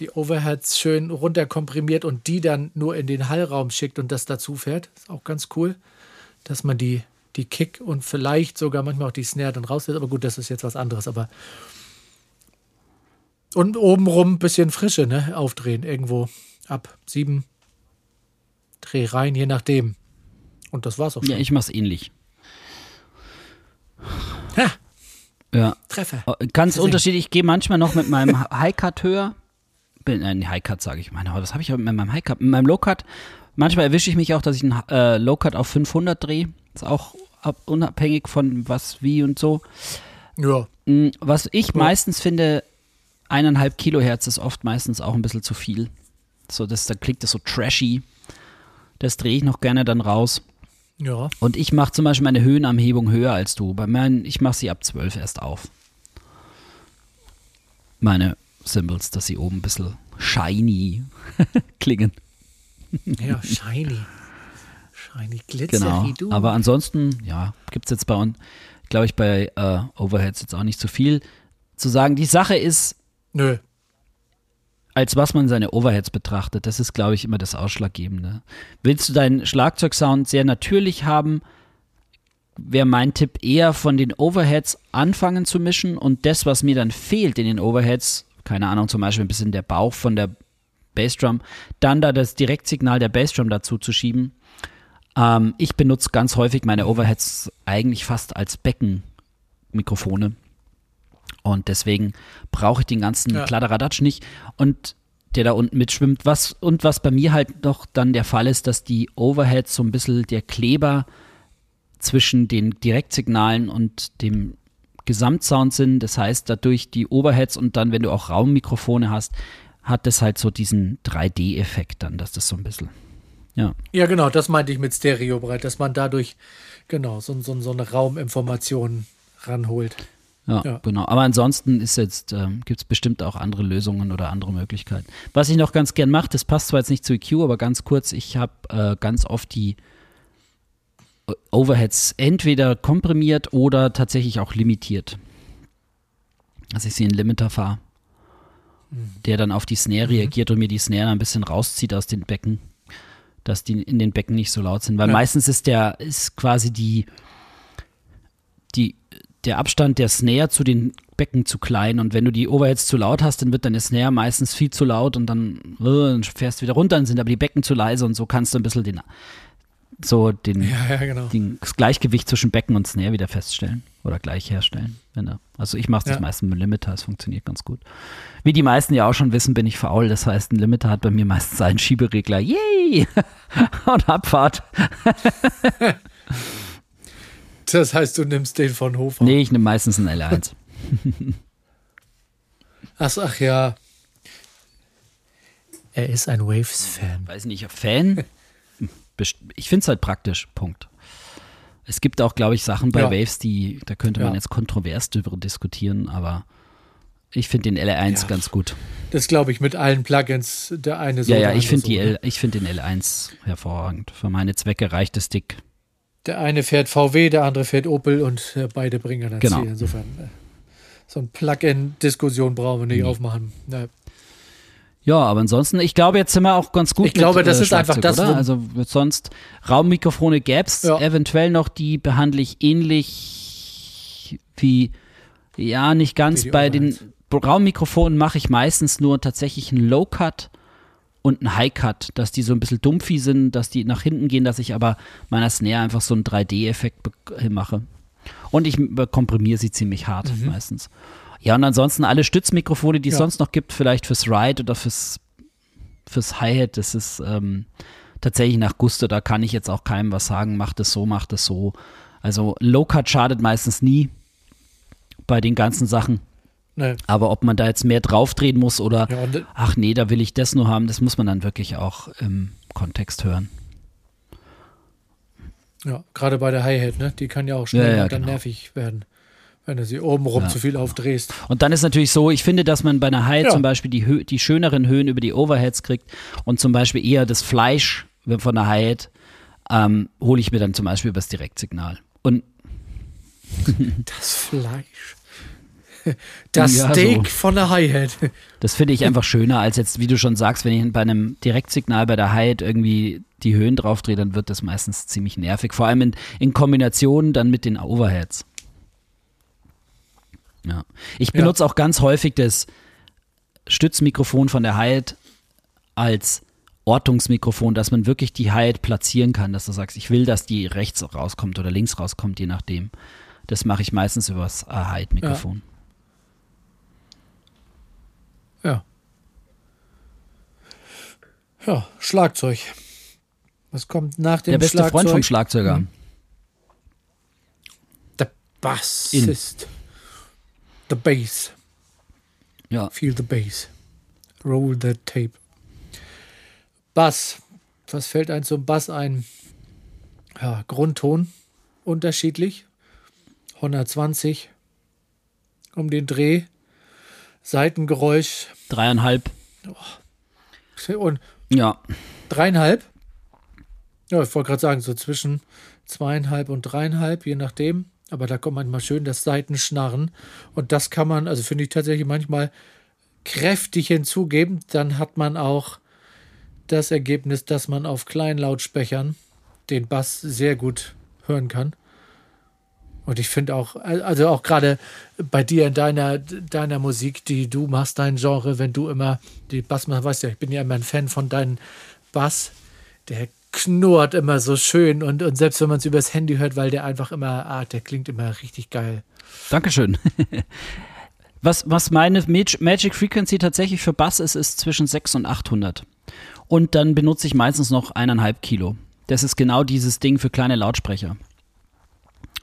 [SPEAKER 3] die Overheads schön runterkomprimiert und die dann nur in den Hallraum schickt und das dazu fährt. Ist auch ganz cool, dass man die, die Kick und vielleicht sogar manchmal auch die Snare dann rauslässt. Aber gut, das ist jetzt was anderes. Aber und obenrum ein bisschen Frische, ne? Aufdrehen irgendwo ab sieben Dreh rein, je nachdem. Und das war's auch schon.
[SPEAKER 2] Ja, ich mach's ähnlich.
[SPEAKER 3] Ha,
[SPEAKER 2] Ja.
[SPEAKER 3] Treffer.
[SPEAKER 2] Oh, Ganz unterschiedlich. Ich gehe manchmal noch mit meinem High-Cut höher. Bin, nein, High-Cut sage ich. Meine, was habe ich mit meinem High-Cut? Mit meinem Low-Cut. Manchmal erwische ich mich auch, dass ich einen äh, Low-Cut auf 500 drehe. Ist auch ab, unabhängig von was, wie und so.
[SPEAKER 3] Ja.
[SPEAKER 2] Mm, Was ich meistens finde, eineinhalb Kilohertz ist oft meistens auch ein bisschen zu viel. So, das, da klingt das so trashy. Das drehe ich noch gerne dann raus.
[SPEAKER 3] Ja.
[SPEAKER 2] Und ich mache zum Beispiel meine Höhenanhebung höher als du. Bei meinen, ich mache sie ab 12 erst auf. Meine Symbols, dass sie oben ein bisschen shiny klingen.
[SPEAKER 3] Ja, shiny. Shiny Glitzer
[SPEAKER 2] Genau.
[SPEAKER 3] wie du.
[SPEAKER 2] Aber ansonsten, ja, gibt es jetzt bei uns, glaube ich, bei äh, Overheads jetzt auch nicht so viel zu sagen. Die Sache ist,
[SPEAKER 3] Nö.
[SPEAKER 2] als was man seine Overheads betrachtet, das ist, glaube ich, immer das Ausschlaggebende. Willst du deinen Schlagzeugsound sehr natürlich haben, wäre mein Tipp eher von den Overheads anfangen zu mischen und das, was mir dann fehlt in den Overheads, keine Ahnung, zum Beispiel ein bisschen der Bauch von der Bassdrum, dann da das Direktsignal der Bassdrum dazu zu schieben. Ähm, ich benutze ganz häufig meine Overheads eigentlich fast als Beckenmikrofone. Und deswegen brauche ich den ganzen
[SPEAKER 3] Ja.
[SPEAKER 2] Kladderadatsch nicht. Und der da unten mitschwimmt. Was, und was bei mir halt noch dann der Fall ist, dass die Overheads so ein bisschen der Kleber zwischen den Direktsignalen und dem Gesamtsound sind. Das heißt, dadurch die Overheads und dann, wenn du auch Raummikrofone hast, hat das halt so diesen 3D-Effekt dann, dass das so ein bisschen. Ja.
[SPEAKER 3] Ja, genau, das meinte ich mit Stereobreit, dass man dadurch, genau, so, so, so eine Rauminformation ranholt.
[SPEAKER 2] Ja,
[SPEAKER 3] Ja.
[SPEAKER 2] genau. Aber ansonsten ist jetzt, ähm, gibt es bestimmt auch andere Lösungen oder andere Möglichkeiten. Was ich noch ganz gern mache, das passt zwar jetzt nicht zu EQ, aber ganz kurz, ich habe äh, ganz oft die äh, Overheads entweder komprimiert oder tatsächlich auch limitiert. Dass ich sie in Limiter fahre, der dann auf die Snare reagiert und mir die Snare ein bisschen rauszieht aus den Becken, dass die in den Becken nicht so laut sind. Weil
[SPEAKER 3] Ja.
[SPEAKER 2] meistens ist der, ist quasi die, die, der Abstand der Snare zu den Becken zu klein und wenn du die Overheads zu laut hast, dann wird deine Snare meistens viel zu laut und dann, äh, dann fährst du wieder runter, dann sind aber die Becken zu leise und so kannst du ein bisschen den, so den,
[SPEAKER 3] Ja, ja, genau.
[SPEAKER 2] den, das Gleichgewicht zwischen Becken und Snare wieder feststellen oder gleich herstellen. Wenn du, also ich mache das
[SPEAKER 3] Ja.
[SPEAKER 2] meistens mit einem Limiter, es funktioniert ganz gut. Wie die meisten ja auch schon wissen, bin ich faul. Das heißt, ein Limiter hat bei mir meistens einen Schieberegler. Yay! und Abfahrt.
[SPEAKER 3] Das heißt, du nimmst den von Hofer.
[SPEAKER 2] Nee, ich nehme meistens einen L1.
[SPEAKER 3] Ach, ach ja. Er ist ein Waves-Fan.
[SPEAKER 2] weiß nicht, Fan. Ich finde es halt praktisch. Punkt. Es gibt auch, glaube ich, Sachen bei
[SPEAKER 3] Ja.
[SPEAKER 2] Waves, die, da könnte man
[SPEAKER 3] Ja.
[SPEAKER 2] jetzt kontrovers darüber diskutieren, aber ich finde den L1
[SPEAKER 3] Ja.
[SPEAKER 2] ganz gut.
[SPEAKER 3] Das glaube ich mit allen Plugins. Der eine so.
[SPEAKER 2] Ja, ja, ich finde
[SPEAKER 3] so, ne?
[SPEAKER 2] L, ich finde den L1 hervorragend. Für meine Zwecke reicht es dick.
[SPEAKER 3] Der eine fährt VW, der andere fährt Opel und äh, beide bringen dann
[SPEAKER 2] Genau.
[SPEAKER 3] Ziel. Insofern, äh, so ein Plug-in-Diskussion brauchen wir nicht
[SPEAKER 2] Nee.
[SPEAKER 3] aufmachen. Ja.
[SPEAKER 2] Ja, aber ansonsten, ich glaube, jetzt sind wir auch ganz gut.
[SPEAKER 3] Ich glaube,
[SPEAKER 2] mit,
[SPEAKER 3] das
[SPEAKER 2] äh,
[SPEAKER 3] ist einfach das,
[SPEAKER 2] Oder? Also sonst Raummikrofone gäbe es
[SPEAKER 3] Ja.
[SPEAKER 2] eventuell noch, die behandle ich ähnlich wie, ja, nicht ganz. Bei den. Raummikrofonen mache ich meistens nur tatsächlich einen Low-Cut und einen High-Cut, dass die so ein bisschen dumpfi sind, dass die nach hinten gehen, dass ich aber meiner Snare einfach so einen 3D-Effekt be- mache. Und ich äh, komprimiere sie ziemlich hart meistens. Ja, und ansonsten alle Stützmikrofone, die es
[SPEAKER 3] Ja.
[SPEAKER 2] sonst noch gibt, vielleicht fürs Ride oder fürs, fürs Hi-Hat, das ist ähm, tatsächlich nach Gusto, da kann ich jetzt auch keinem was sagen, macht es so, macht es so. Also Low-Cut schadet meistens nie bei den ganzen Sachen.
[SPEAKER 3] Ne.
[SPEAKER 2] Aber ob man da jetzt mehr draufdrehen muss oder
[SPEAKER 3] Ja,
[SPEAKER 2] ach nee, da will ich das nur haben, das muss man dann wirklich auch im Kontext hören.
[SPEAKER 3] ja, gerade bei der Hi-Hat, ne? Die kann ja auch schnell
[SPEAKER 2] Ja, ja,
[SPEAKER 3] dann
[SPEAKER 2] genau.
[SPEAKER 3] nervig werden, wenn du sie oben rum
[SPEAKER 2] Ja.
[SPEAKER 3] zu viel aufdrehst.
[SPEAKER 2] Und dann ist natürlich so, ich finde, dass man bei einer Hi
[SPEAKER 3] Ja.
[SPEAKER 2] zum Beispiel die, die schöneren Höhen über die Overheads kriegt und zum Beispiel eher das Fleisch von der Hi-Hat ähm, hole ich mir dann zum Beispiel über das Direktsignal. Und
[SPEAKER 3] das Fleisch. Das
[SPEAKER 2] Ja,
[SPEAKER 3] Steak
[SPEAKER 2] so.
[SPEAKER 3] von der Hi-Hat.
[SPEAKER 2] das finde ich einfach schöner, als jetzt, wie du schon sagst, wenn ich bei einem Direktsignal bei der Hi-Hat irgendwie die Höhen draufdrehe, dann wird das meistens ziemlich nervig. Vor allem in, in Kombination dann mit den Overheads. Ja. Ich
[SPEAKER 3] Ja.
[SPEAKER 2] benutze auch ganz häufig das Stützmikrofon von der Hi-Hat als Ortungsmikrofon, dass man wirklich die Hi-Hat platzieren kann, dass du sagst, ich will, dass die rechts rauskommt oder links rauskommt, je nachdem. Das mache ich meistens übers äh, Hi-Hat-Mikrofon.
[SPEAKER 3] Ja. Ja, Schlagzeug. Was kommt nach dem
[SPEAKER 2] Der beste
[SPEAKER 3] Schlagzeug?
[SPEAKER 2] Freund vom Schlagzeuger.
[SPEAKER 3] Mhm. Der Bassist. The Bass.
[SPEAKER 2] Ja.
[SPEAKER 3] Feel the Bass. Roll the Tape. Bass. Was fällt einem zum Bass ein? Ja, Grundton. Unterschiedlich. 120. Um den Dreh. Seitengeräusch.
[SPEAKER 2] Dreieinhalb.
[SPEAKER 3] Und
[SPEAKER 2] Ja.
[SPEAKER 3] dreieinhalb. Ja, ich wollte gerade sagen, so zwischen zweieinhalb und dreieinhalb, je nachdem. Aber da kommt manchmal schön das Seitenschnarren. Und das kann man, also finde ich tatsächlich manchmal kräftig hinzugeben. Dann hat man auch das Ergebnis, dass man auf kleinen Lautsprechern den Bass sehr gut hören kann. Und ich finde auch, also auch gerade bei dir in deiner, deiner Musik, die du machst, dein Genre, wenn du immer die Bass machst, weißt ja, ich bin ja immer ein Fan von deinem Bass, der knurrt immer so schön und, und selbst wenn man es übers Handy hört, weil der einfach immer, ah, der klingt immer richtig geil.
[SPEAKER 2] Dankeschön. Was, was meine Mag- Magic Frequency tatsächlich für Bass ist, ist zwischen 6 und 800. Und dann benutze ich meistens noch eineinhalb Kilo. Das ist genau dieses Ding für kleine Lautsprecher.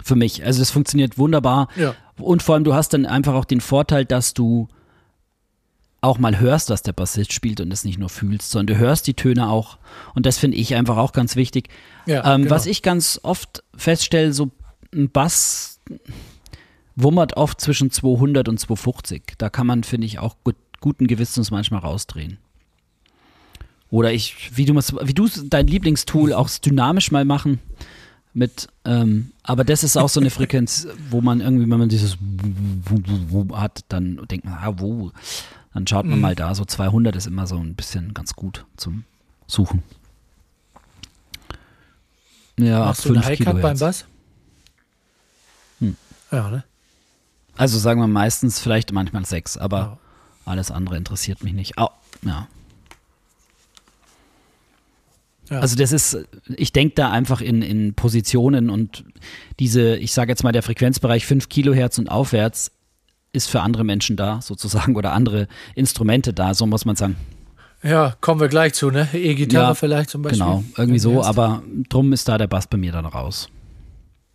[SPEAKER 2] Für mich. Also das funktioniert wunderbar.
[SPEAKER 3] Ja.
[SPEAKER 2] Und vor allem, du hast dann einfach auch den Vorteil, dass du auch mal hörst, was der Bassist spielt und es nicht nur fühlst, sondern du hörst die Töne auch. Und das finde ich einfach auch ganz wichtig.
[SPEAKER 3] Ja,
[SPEAKER 2] ähm,
[SPEAKER 3] genau.
[SPEAKER 2] Was ich ganz oft feststelle, so ein Bass wummert oft zwischen 200 und 250. Da kann man, finde ich, auch gut, guten Gewissens manchmal rausdrehen. Oder ich, wie du wie du dein Lieblingstool auch dynamisch mal machen mit, ähm, aber das ist auch so eine Frequenz, wo man irgendwie, wenn man dieses hat, dann denkt man, ah, wo, dann schaut man
[SPEAKER 3] Mhm.
[SPEAKER 2] mal da, so 200 ist immer so ein bisschen ganz gut zum Suchen. Ja, ab
[SPEAKER 3] Machst du eine
[SPEAKER 2] 5
[SPEAKER 3] Hi-Cut beim
[SPEAKER 2] Kilohertz.
[SPEAKER 3] Bass?
[SPEAKER 2] Hm.
[SPEAKER 3] Ja, ne?
[SPEAKER 2] Also sagen wir meistens vielleicht manchmal 6, aber
[SPEAKER 3] Ja.
[SPEAKER 2] alles andere interessiert mich nicht. Au, ja.
[SPEAKER 3] Ja.
[SPEAKER 2] Also das ist, ich denke da einfach in, in Positionen und diese, ich sage jetzt mal, der Frequenzbereich 5 Kilohertz und aufwärts ist für andere Menschen da, sozusagen, oder andere Instrumente da, so muss man sagen.
[SPEAKER 3] Ja, kommen wir gleich zu, ne? E-Gitarre
[SPEAKER 2] Ja,
[SPEAKER 3] vielleicht zum Beispiel.
[SPEAKER 2] Genau, irgendwie so, aber drum ist da der Bass bei mir dann raus.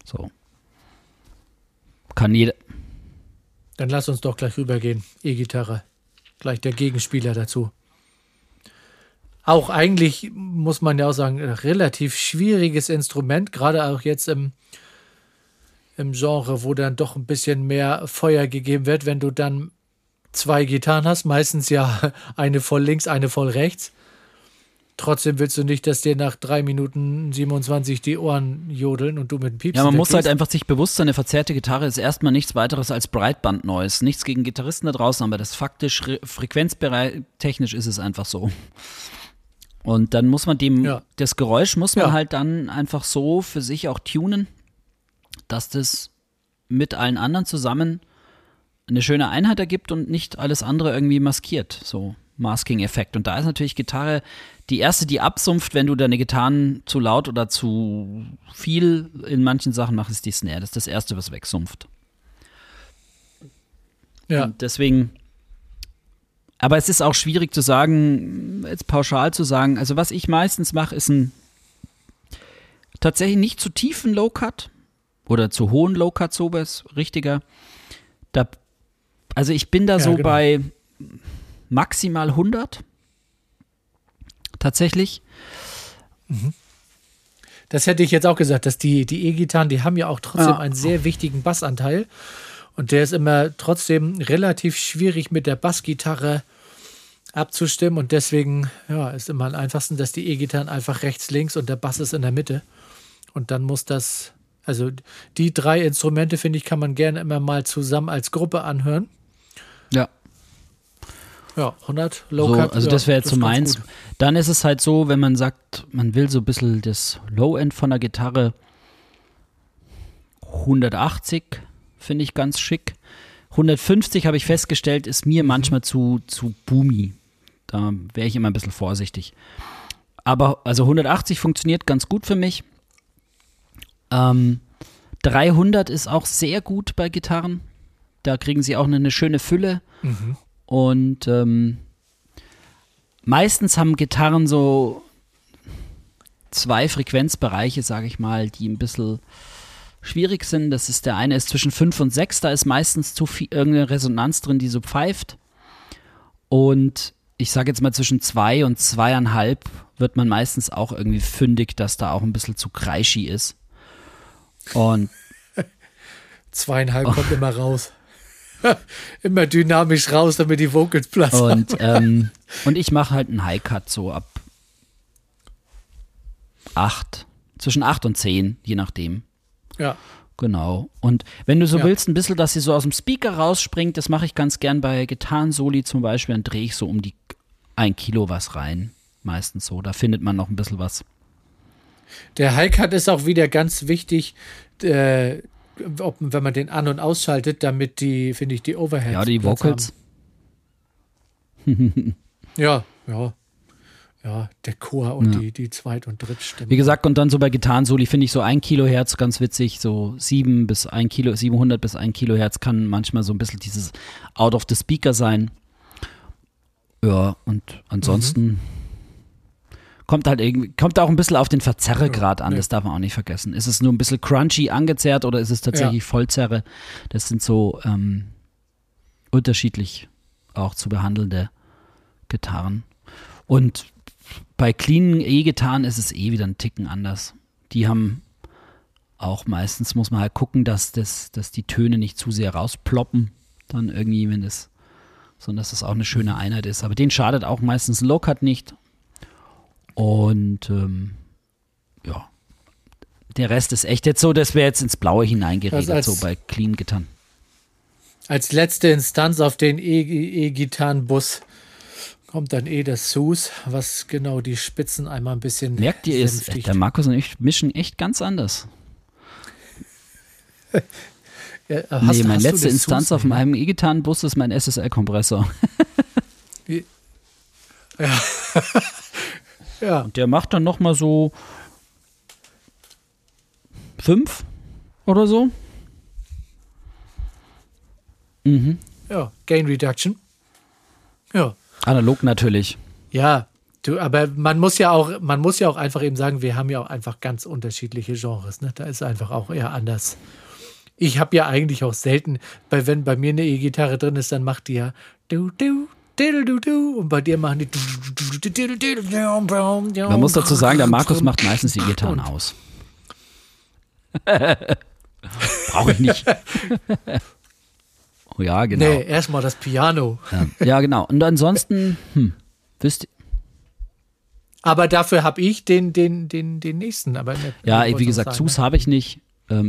[SPEAKER 2] So. Kann jeder,
[SPEAKER 3] Dann lass uns doch gleich rübergehen. E-Gitarre. Gleich der Gegenspieler dazu. Auch eigentlich, muss man ja auch sagen, relativ schwieriges Instrument, gerade auch jetzt im, im Genre, wo dann doch ein bisschen mehr Feuer gegeben wird, wenn du dann zwei Gitarren hast, meistens ja eine voll links, eine voll rechts. Trotzdem willst du nicht, dass dir nach drei Minuten 27 die Ohren jodeln und du mit dem Piepsen
[SPEAKER 2] Ja, man muss halt einfach sich bewusst sein, eine verzerrte Gitarre ist erstmal nichts weiteres als Breitband-Noise. Nichts gegen Gitarristen da draußen, aber das faktisch, re- frequenztechnisch ist es einfach so. Und dann muss man dem,
[SPEAKER 3] Ja.
[SPEAKER 2] das Geräusch muss man
[SPEAKER 3] Ja.
[SPEAKER 2] halt dann einfach so für sich auch tunen, dass das mit allen anderen zusammen eine schöne Einheit ergibt und nicht alles andere irgendwie maskiert. So Masking-Effekt. Und da ist natürlich Gitarre die erste, die absumpft, wenn du deine Gitarren zu laut oder zu viel in manchen Sachen machst, ist die Snare. Das ist das erste, was wegsumpft.
[SPEAKER 3] Ja.
[SPEAKER 2] Und deswegen, aber es ist auch schwierig zu sagen, jetzt pauschal zu sagen. Also was ich meistens mache, ist ein tatsächlich nicht zu tiefen Low-Cut oder zu hohen Low-Cut, so ist richtiger. Da, also ich bin da
[SPEAKER 3] Ja,
[SPEAKER 2] so
[SPEAKER 3] genau.
[SPEAKER 2] bei maximal 100 tatsächlich.
[SPEAKER 3] Das hätte ich jetzt auch gesagt, dass die, die E-Gitarren, die haben ja auch trotzdem
[SPEAKER 2] Ja.
[SPEAKER 3] einen sehr wichtigen Bassanteil. Und der ist immer trotzdem relativ schwierig mit der Bassgitarre abzustimmen. Und deswegen ja, ist immer am einfachsten, dass die E-Gitarren einfach rechts, links und der Bass ist in der Mitte. Und dann muss das Also die drei Instrumente, finde ich, kann man gerne immer mal zusammen als Gruppe anhören.
[SPEAKER 2] Ja.
[SPEAKER 3] Ja, 100 Low
[SPEAKER 2] So,
[SPEAKER 3] Cut.
[SPEAKER 2] also das wäre jetzt so meins.
[SPEAKER 3] gut.
[SPEAKER 2] Dann ist es halt so, wenn man sagt, man will so ein bisschen das Low-End von der Gitarre 180 finde ich ganz schick. 150 habe ich festgestellt, ist
[SPEAKER 3] Mhm.
[SPEAKER 2] mir manchmal zu, zu boomy. Da wäre ich immer ein bisschen vorsichtig. Aber also 180 funktioniert ganz gut für mich. Ähm, 300 ist auch sehr gut bei Gitarren. Da kriegen sie auch eine, eine schöne Fülle.
[SPEAKER 3] Mhm.
[SPEAKER 2] Und ähm, meistens haben Gitarren so zwei Frequenzbereiche, sage ich mal, die ein bisschen schwierig sind. Das ist der eine ist zwischen 5 und 6, da ist meistens zu viel irgendeine Resonanz drin, die so pfeift. Und ich sage jetzt mal zwischen 2 und zweieinhalb wird man meistens auch irgendwie fündig, dass da auch ein bisschen zu kreischi ist. Und
[SPEAKER 3] Zweieinhalb kommt immer raus. immer dynamisch raus, damit die Vocals Platz.
[SPEAKER 2] Und, ähm, und ich mache halt einen High-Cut so ab 8. Zwischen 8 und 10, je nachdem.
[SPEAKER 3] Ja.
[SPEAKER 2] Genau. Und wenn du so
[SPEAKER 3] Ja.
[SPEAKER 2] willst, ein bisschen, dass sie so aus dem Speaker rausspringt, das mache ich ganz gern bei Gitarrensoli zum Beispiel, dann drehe ich so um die ein Kilo was rein. Meistens so. Da findet man noch ein bisschen was.
[SPEAKER 3] Der High-Cut ist auch wieder ganz wichtig, äh, ob, wenn man den an- und ausschaltet, damit die, finde ich, die Overheads.
[SPEAKER 2] Ja, die Vocals.
[SPEAKER 3] Ja, ja. Ja, der Chor und
[SPEAKER 2] Ja.
[SPEAKER 3] die, die Zweit- und Drittstimme.
[SPEAKER 2] Wie gesagt, und dann so bei Gitarrensoli finde ich so ein Kilohertz ganz witzig, so 7 bis 1 Kilo, 700 bis 1 Kilohertz kann manchmal so ein bisschen dieses out of the speaker sein. Ja, und ansonsten kommt halt irgendwie, kommt auch ein bisschen auf den Verzerregrad an,
[SPEAKER 3] nee.
[SPEAKER 2] das darf man auch nicht vergessen. Ist es nur ein bisschen crunchy angezerrt oder ist es tatsächlich Vollzerre? Das sind so ähm, unterschiedlich auch zu behandelnde Gitarren. Und bei cleanen E-Gitarren ist es eh wieder ein Ticken anders. Die haben auch meistens, muss man halt gucken, dass, das, dass die Töne nicht zu sehr rausploppen. Dann irgendwie, wenn das, sondern dass das auch eine schöne Einheit ist. Aber den schadet auch meistens ein Low-Cut nicht. Und ähm, ja, der Rest ist echt jetzt so, dass wir jetzt ins Blaue hineingeredet,
[SPEAKER 3] Also als-
[SPEAKER 2] so bei clean Gitarren.
[SPEAKER 3] Als letzte Instanz auf den E- E-Gitarrenbus kommt dann eh das Sus, was genau die Spitzen einmal ein bisschen
[SPEAKER 2] Merkt ihr, ist,
[SPEAKER 3] sänftigt.
[SPEAKER 2] der Markus und ich mischen echt ganz anders.
[SPEAKER 3] Ja, hast-
[SPEAKER 2] nee, meine
[SPEAKER 3] hast
[SPEAKER 2] letzte Instanz
[SPEAKER 3] Sus
[SPEAKER 2] auf
[SPEAKER 3] ne?
[SPEAKER 2] meinem E-Gitarrenbus ist mein SSL-Kompressor.
[SPEAKER 3] Ja,
[SPEAKER 2] Und der macht dann noch mal so fünf oder so. Mhm.
[SPEAKER 3] ja, Gain Reduction. Ja.
[SPEAKER 2] Analog natürlich.
[SPEAKER 3] Ja, du, aber man muss ja auch, man muss ja auch einfach eben sagen, wir haben ja auch einfach ganz unterschiedliche Genres. Ne? Da ist einfach auch eher anders. Ich habe ja eigentlich auch selten, bei, wenn bei mir eine E-Gitarre drin ist, dann macht die ja du, du, und bei dir machen die
[SPEAKER 2] Man muss dazu sagen, der Markus macht meistens die Gitarren aus. Brauche ich nicht. oh ja, genau.
[SPEAKER 3] Nee, erstmal das Piano.
[SPEAKER 2] Ja. ja, genau. Und ansonsten, hm, wisst ihr,
[SPEAKER 3] Aber dafür habe ich den, den, den, den nächsten. Aber nicht,
[SPEAKER 2] ja, wie gesagt, Sus habe ich nicht.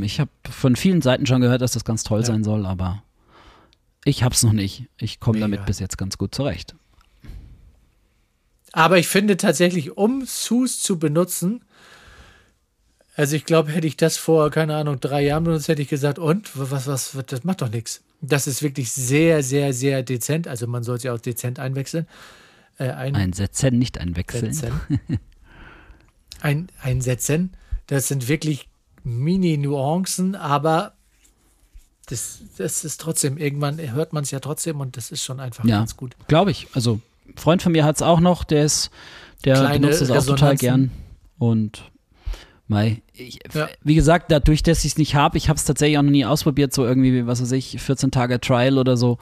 [SPEAKER 2] Ich habe von vielen Seiten schon gehört, dass das ganz toll
[SPEAKER 3] Ja.
[SPEAKER 2] sein soll, aber ich habe es noch nicht. Ich komme damit bis jetzt ganz gut zurecht.
[SPEAKER 3] Aber ich finde tatsächlich, um Sus zu benutzen, also ich glaube, hätte ich das vor, keine Ahnung, drei Jahren benutzt, hätte ich gesagt, und, was, was, was das macht doch nichts. Das ist wirklich sehr, sehr, sehr dezent. Also man soll es ja auch dezent einwechseln. Äh, ein,
[SPEAKER 2] Einsetzen, nicht einwechseln.
[SPEAKER 3] Setzen. Ein, einsetzen. Das sind wirklich Mini-Nuancen, aber das, das ist trotzdem, irgendwann hört man es ja trotzdem und das ist schon einfach
[SPEAKER 2] Ja,
[SPEAKER 3] ganz gut.
[SPEAKER 2] glaube ich. Also, ein Freund von mir hat es auch noch, der ist, der
[SPEAKER 3] Kleine
[SPEAKER 2] benutzt es auch total gern. Und mei, ich,
[SPEAKER 3] Ja.
[SPEAKER 2] wie gesagt, dadurch, dass ich es nicht habe, ich habe es tatsächlich auch noch nie ausprobiert, so irgendwie, was weiß ich, 14 Tage Trial oder so.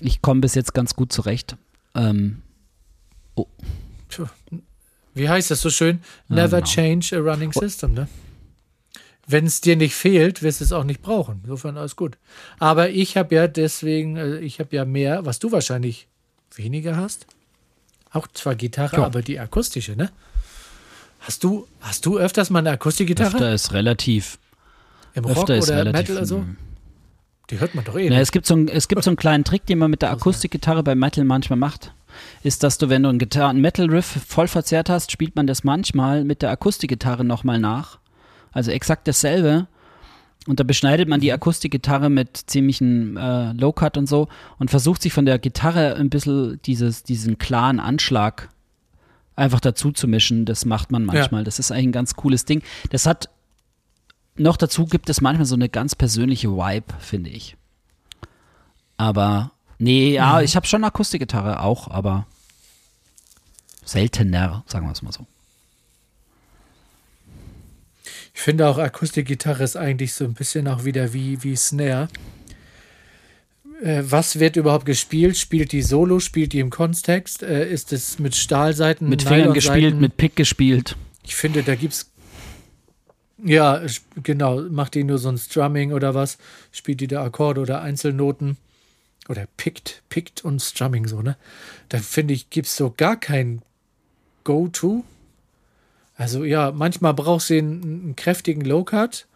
[SPEAKER 2] Ich komme bis jetzt ganz gut zurecht. Ähm,
[SPEAKER 3] Tja, Wie heißt das so schön? Never
[SPEAKER 2] genau.
[SPEAKER 3] change a running system, ne? Wenn es dir nicht fehlt, wirst du es auch nicht brauchen. Insofern alles gut. Aber ich habe ja deswegen, äh, ich habe ja mehr, was du wahrscheinlich weniger hast. Auch zwar Gitarre,
[SPEAKER 2] Ja.
[SPEAKER 3] aber die akustische, ne? Hast du, hast du öfters mal eine Akustikgitarre?
[SPEAKER 2] öfter ist relativ.
[SPEAKER 3] Im Rock
[SPEAKER 2] Öfter ist
[SPEAKER 3] oder
[SPEAKER 2] relativ.
[SPEAKER 3] Metal oder so? Die hört man doch eh
[SPEAKER 2] Na, es, gibt so ein, es gibt so einen kleinen Trick, den man mit der Akustikgitarre bei Metal manchmal macht. Ist, dass du, wenn du einen, einen Metal-Riff voll verzerrt hast, spielt man das manchmal mit der Akustikgitarre nochmal nach. Also exakt dasselbe. Und da beschneidet man die Akustikgitarre mit ziemlichen äh, Low-Cut und so und versucht sich von der Gitarre ein bisschen dieses, diesen klaren Anschlag einfach dazu zu mischen. Das macht man manchmal. Das ist eigentlich ein ganz cooles Ding. Das hat noch dazu gibt es manchmal so eine ganz persönliche Vibe, finde ich. Aber nee, ja, ich habe schon Akustikgitarre auch, aber seltener, sagen wir es mal so.
[SPEAKER 3] Ich finde auch Akustikgitarre ist eigentlich so ein bisschen auch wieder wie, wie Snare. Äh, was wird überhaupt gespielt? Spielt die Solo? Spielt die im Kontext? Äh, ist es mit Stahlseiten?
[SPEAKER 2] Mit Fingern gespielt, mit Pick gespielt.
[SPEAKER 3] Ich finde, da gibt's ja, sch- genau, macht die nur so ein Strumming oder was, spielt die da Akkorde oder Einzelnoten oder pickt, pickt und Strumming so, ne? Da finde ich, gibt's so gar kein Go-To. Also ja, manchmal braucht sie einen, einen kräftigen Low-Cut,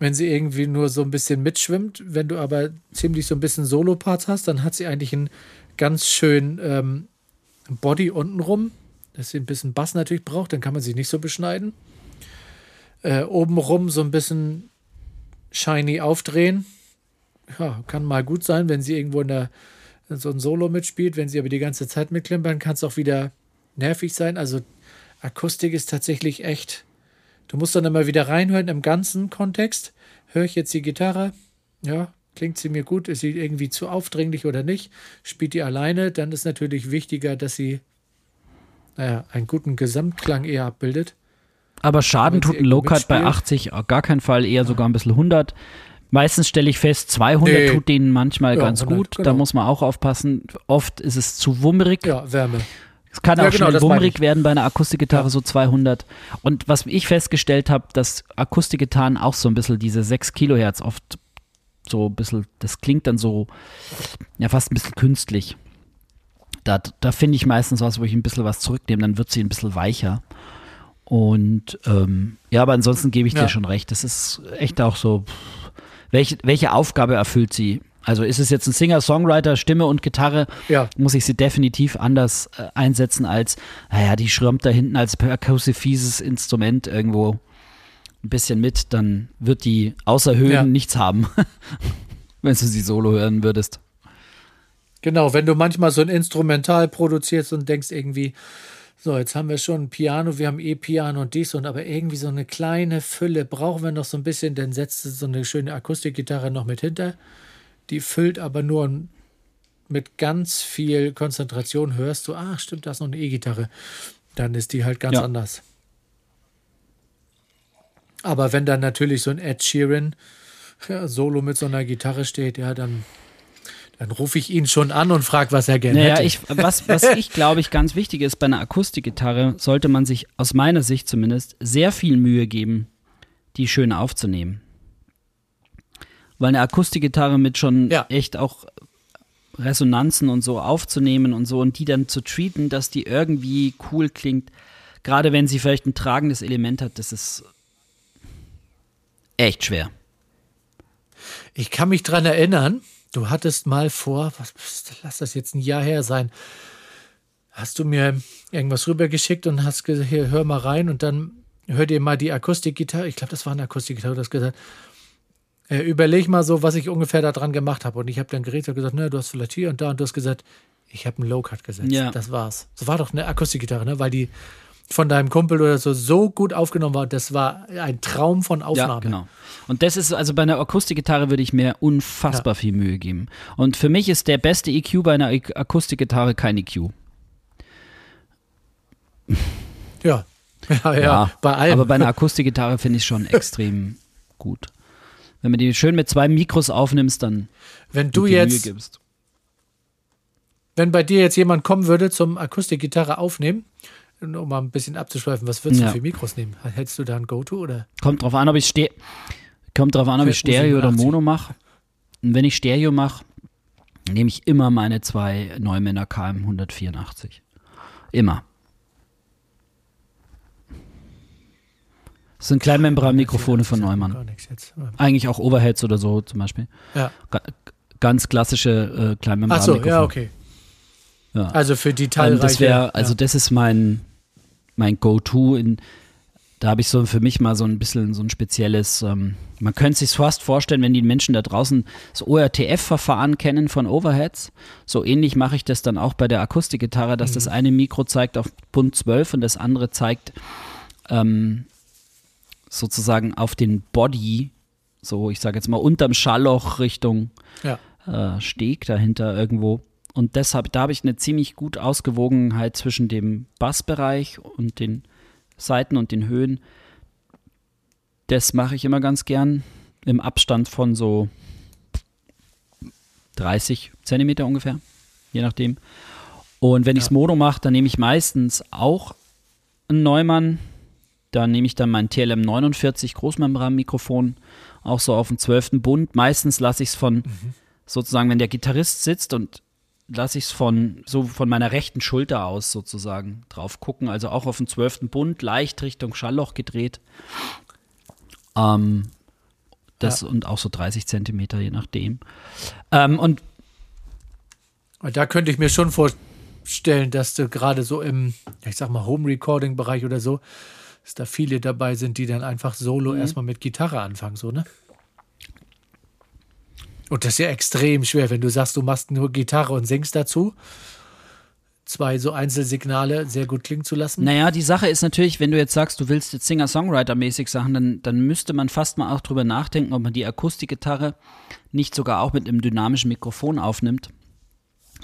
[SPEAKER 3] wenn sie irgendwie nur so ein bisschen mitschwimmt. Wenn du aber ziemlich so ein bisschen Solo-Parts hast, dann hat sie eigentlich einen ganz schön ähm, Body untenrum, dass sie ein bisschen Bass natürlich braucht, dann kann man sie nicht so beschneiden. Äh, obenrum so ein bisschen shiny aufdrehen. Ja, kann mal gut sein, wenn sie irgendwo in der in so ein Solo mitspielt. Wenn sie aber die ganze Zeit mitklimpern, kann es auch wieder nervig sein. Also Akustik ist tatsächlich echt. Du musst dann immer wieder reinhören im ganzen Kontext. Höre ich jetzt die Gitarre? Ja, klingt sie mir gut? Ist sie irgendwie zu aufdringlich oder nicht? Spielt die alleine? Dann ist natürlich wichtiger, dass sie naja, einen guten Gesamtklang eher abbildet.
[SPEAKER 2] Aber Schaden tut ein Low-Cut bei
[SPEAKER 3] mitspielt.
[SPEAKER 2] 80 auf gar keinen Fall, eher sogar ein bisschen 100. Meistens stelle ich fest, 200
[SPEAKER 3] Nee.
[SPEAKER 2] tut denen manchmal
[SPEAKER 3] Ja,
[SPEAKER 2] ganz
[SPEAKER 3] 100,
[SPEAKER 2] gut. Da
[SPEAKER 3] genau.
[SPEAKER 2] muss man auch aufpassen. Oft ist es zu wummerig.
[SPEAKER 3] Ja, Wärme.
[SPEAKER 2] Es kann
[SPEAKER 3] Ja,
[SPEAKER 2] auch
[SPEAKER 3] genau,
[SPEAKER 2] schnell
[SPEAKER 3] ich.
[SPEAKER 2] werden bei einer Akustikgitarre,
[SPEAKER 3] Ja.
[SPEAKER 2] so 200. Und was ich festgestellt habe, dass Akustikgitarren auch so ein bisschen diese 6 Kilohertz oft so ein bisschen, das klingt dann so, ja, fast ein bisschen künstlich. Da, da finde ich meistens was, wo ich ein bisschen was zurücknehme, dann wird sie ein bisschen weicher. Und ähm, ja, aber ansonsten gebe ich
[SPEAKER 3] Ja.
[SPEAKER 2] dir schon recht. Das ist echt auch so, welche, welche Aufgabe erfüllt sie? Also ist es jetzt ein Singer, Songwriter, Stimme und Gitarre?
[SPEAKER 3] Ja.
[SPEAKER 2] muss ich sie definitiv anders äh, einsetzen als, naja, die schirmt da hinten als perkussives Instrument irgendwo ein bisschen mit, dann wird die außer Höhen
[SPEAKER 3] Ja.
[SPEAKER 2] nichts haben, wenn du sie solo hören würdest.
[SPEAKER 3] Genau, wenn du manchmal so ein Instrumental produzierst und denkst irgendwie, so, jetzt haben wir schon ein Piano, wir haben E-Piano und dies und aber irgendwie so eine kleine Fülle brauchen wir noch so ein bisschen, dann setzt du so eine schöne Akustikgitarre noch mit hinter. Die füllt aber nur mit ganz viel Konzentration, hörst du, ach stimmt, da ist noch eine E-Gitarre. Dann ist die halt ganz
[SPEAKER 2] Ja.
[SPEAKER 3] anders. Aber wenn dann natürlich so ein Ed Sheeran ja, solo mit so einer Gitarre steht, ja, dann, dann rufe ich ihn schon an und frage, was er gerne
[SPEAKER 2] Naja,
[SPEAKER 3] hätte.
[SPEAKER 2] ich, was, was ich glaube ich ganz wichtig ist, bei einer Akustikgitarre sollte man sich aus meiner Sicht zumindest sehr viel Mühe geben, die schön aufzunehmen. Weil eine Akustikgitarre mit schon
[SPEAKER 3] Ja.
[SPEAKER 2] echt auch Resonanzen und so aufzunehmen und so und die dann zu treaten, dass die irgendwie cool klingt, gerade wenn sie vielleicht ein tragendes Element hat, das ist echt schwer.
[SPEAKER 3] Ich kann mich dran erinnern, du hattest mal vor, was, lass das jetzt ein Jahr her sein, hast du mir irgendwas rübergeschickt und hast gesagt, hier, hör mal rein und dann hör dir mal die Akustikgitarre, ich glaube, das war eine Akustikgitarre, du hast gesagt, äh, überleg mal so, was ich ungefähr da dran gemacht habe. Und ich habe dann geredet und gesagt, ne, du hast vielleicht hier und da und du hast gesagt, ich habe einen Low-Cut gesetzt.
[SPEAKER 2] Ja.
[SPEAKER 3] Das war's. Das war doch eine Akustikgitarre, ne? Weil die von deinem Kumpel oder so so gut aufgenommen war. Das war ein Traum von Aufnahme.
[SPEAKER 2] Ja, genau. Und das ist, also bei einer Akustikgitarre würde ich mir unfassbar viel Mühe geben. Und für mich ist der beste EQ bei einer Ak- Akustikgitarre kein E EQ.
[SPEAKER 3] Ja. Ja, ja, bei allem.
[SPEAKER 2] Aber bei einer Akustikgitarre finde ich schon extrem gut. Wenn man die schön mit zwei Mikros aufnimmst, dann
[SPEAKER 3] wenn du jetzt,
[SPEAKER 2] gibst.
[SPEAKER 3] wenn bei dir jetzt jemand kommen würde zum Akustikgitarre aufnehmen, um mal ein bisschen abzuschweifen, was würdest
[SPEAKER 2] Ja.
[SPEAKER 3] du für Mikros nehmen? Hättest du da ein Go-To oder?
[SPEAKER 2] Kommt drauf an, ob ich Ste kommt drauf an, ob ich Stereo oder
[SPEAKER 3] U87.
[SPEAKER 2] Mono mache. Und wenn ich Stereo mache, nehme ich immer meine zwei Neumänner KM 184. Immer. Das sind Kleinmembran-Mikrofone von Neumann. Eigentlich auch Overheads oder so zum Beispiel.
[SPEAKER 3] Ja.
[SPEAKER 2] Ga ganz klassische äh, Kleinmembran-Mikrofone.
[SPEAKER 3] so, ja, okay.
[SPEAKER 2] Ja.
[SPEAKER 3] Also für
[SPEAKER 2] Ähm,
[SPEAKER 3] detailreiche.
[SPEAKER 2] das wäre, also
[SPEAKER 3] ja.
[SPEAKER 2] das ist mein, mein Go-To. Da habe ich so für mich mal so ein bisschen so ein spezielles, ähm, man könnte sich fast vorstellen, wenn die Menschen da draußen das ORTF-Verfahren kennen von Overheads. So ähnlich mache ich das dann auch bei der Akustikgitarre, dass
[SPEAKER 3] Mhm.
[SPEAKER 2] das eine Mikro zeigt auf Bund 12 und das andere zeigt ähm, sozusagen auf den Body, so ich sage jetzt mal unterm Schallloch Richtung
[SPEAKER 3] ja.
[SPEAKER 2] äh, Steg dahinter irgendwo. Und deshalb, da habe ich eine ziemlich gut Ausgewogenheit zwischen dem Bassbereich und den Seiten und den Höhen. Das mache ich immer ganz gern im Abstand von so 30 Zentimeter ungefähr, je nachdem. Und wenn ich ich's Mono mache, dann nehme ich meistens auch einen Neumann. Da nehme ich dann mein TLM 49 Großmembran-Mikrofon, auch so auf dem 12. Bund. Meistens lasse ich es von, sozusagen, wenn der Gitarrist sitzt und lasse ich es von, so von meiner rechten Schulter aus sozusagen drauf gucken. Also auch auf dem 12. Bund, leicht Richtung Schallloch gedreht. Ähm, das und auch so 30 Zentimeter, je nachdem. Ähm, und
[SPEAKER 3] da könnte ich mir schon vorstellen, dass du gerade so im, ja, ich sag mal, Home-Recording-Bereich oder so, dass da viele dabei sind, die dann einfach solo
[SPEAKER 2] Mhm.
[SPEAKER 3] erstmal mit Gitarre anfangen, so, ne? Und das ist ja extrem schwer, wenn du sagst, du machst nur Gitarre und singst dazu. Zwei so Einzelsignale sehr gut klingen zu lassen.
[SPEAKER 2] Naja, die Sache ist natürlich, wenn du jetzt sagst, du willst jetzt Singer-Songwriter-mäßig Sachen, dann, dann müsste man fast mal auch drüber nachdenken, ob man die Akustikgitarre nicht sogar auch mit einem dynamischen Mikrofon aufnimmt,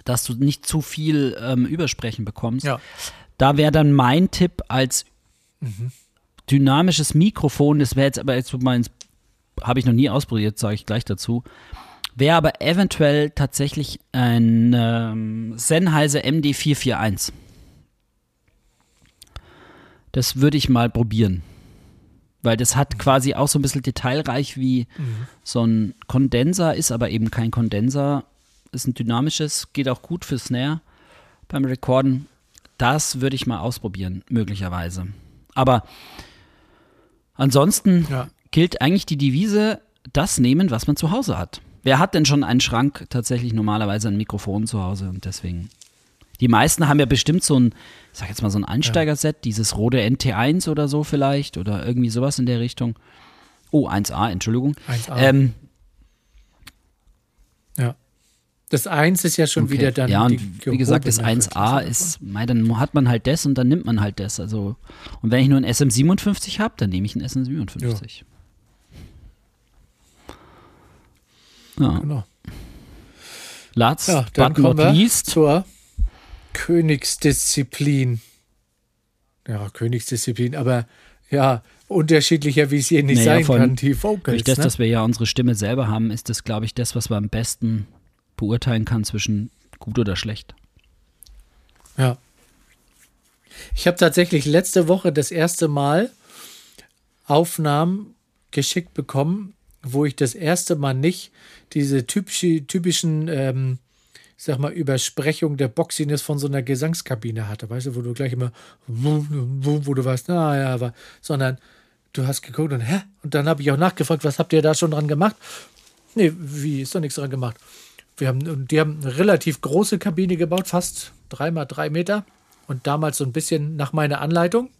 [SPEAKER 2] dass du nicht zu viel ähm, Übersprechen bekommst.
[SPEAKER 3] Ja.
[SPEAKER 2] Da wäre dann mein Tipp als dynamisches Mikrofon, das wäre jetzt aber jetzt mal habe ich noch nie ausprobiert, sage ich gleich dazu. Wäre aber eventuell tatsächlich ein ähm, Sennheiser MD441. Das würde ich mal probieren. Weil das hat quasi auch so ein bisschen detailreich wie so ein Kondenser, ist aber eben kein Kondenser. Ist ein dynamisches, geht auch gut für Snare beim Recorden. Das würde ich mal ausprobieren, möglicherweise. Aber ansonsten
[SPEAKER 3] Ja.
[SPEAKER 2] gilt eigentlich die Devise, das nehmen, was man zu Hause hat. Wer hat denn schon einen Schrank tatsächlich normalerweise ein Mikrofon zu Hause und deswegen. Die meisten haben ja bestimmt so ein, ich sag jetzt mal so ein Einsteigerset, dieses Rode NT1 oder so vielleicht oder irgendwie sowas in der Richtung. Oh, 1A, Entschuldigung.
[SPEAKER 3] 1A.
[SPEAKER 2] Ähm,
[SPEAKER 3] Ja. Das Eins ist ja schon
[SPEAKER 2] okay.
[SPEAKER 3] wieder dann.
[SPEAKER 2] ja, und wie gesagt, das
[SPEAKER 3] gehobene
[SPEAKER 2] 1A
[SPEAKER 3] Version
[SPEAKER 2] ist, mei, dann hat man halt das und dann nimmt man halt das. Also, und wenn ich nur ein SM57 habe, dann nehme ich ein SM57. Ja.
[SPEAKER 3] davon. Genau.
[SPEAKER 2] Last
[SPEAKER 3] Ja, dann
[SPEAKER 2] but
[SPEAKER 3] kommen
[SPEAKER 2] not
[SPEAKER 3] wir
[SPEAKER 2] least.
[SPEAKER 3] zur Königsdisziplin. Ja, Königsdisziplin, aber ja, unterschiedlicher, wie es hier nicht
[SPEAKER 2] Naja,
[SPEAKER 3] sein
[SPEAKER 2] von-
[SPEAKER 3] kann, die
[SPEAKER 2] Durch
[SPEAKER 3] Vocals.
[SPEAKER 2] das,
[SPEAKER 3] ne?
[SPEAKER 2] dass wir ja unsere Stimme selber haben, ist das, glaube ich, das, was man am besten beurteilen kann zwischen gut oder schlecht.
[SPEAKER 3] Ja. Ich habe tatsächlich letzte Woche das erste Mal Aufnahmen geschickt bekommen, wo ich das erste Mal nicht diese typische, typischen, ähm, sag mal, Übersprechung der Boxiness von so einer Gesangskabine hatte, weißt du, wo du gleich immer, wo du weißt, na ja, aber, sondern du hast geguckt und hä? Und dann habe ich auch nachgefragt, was habt ihr da schon dran gemacht? Nee, wie ist doch nichts dran gemacht? Wir haben, die haben eine relativ große Kabine gebaut, fast drei mal drei Meter. Und damals so ein bisschen nach meiner Anleitung.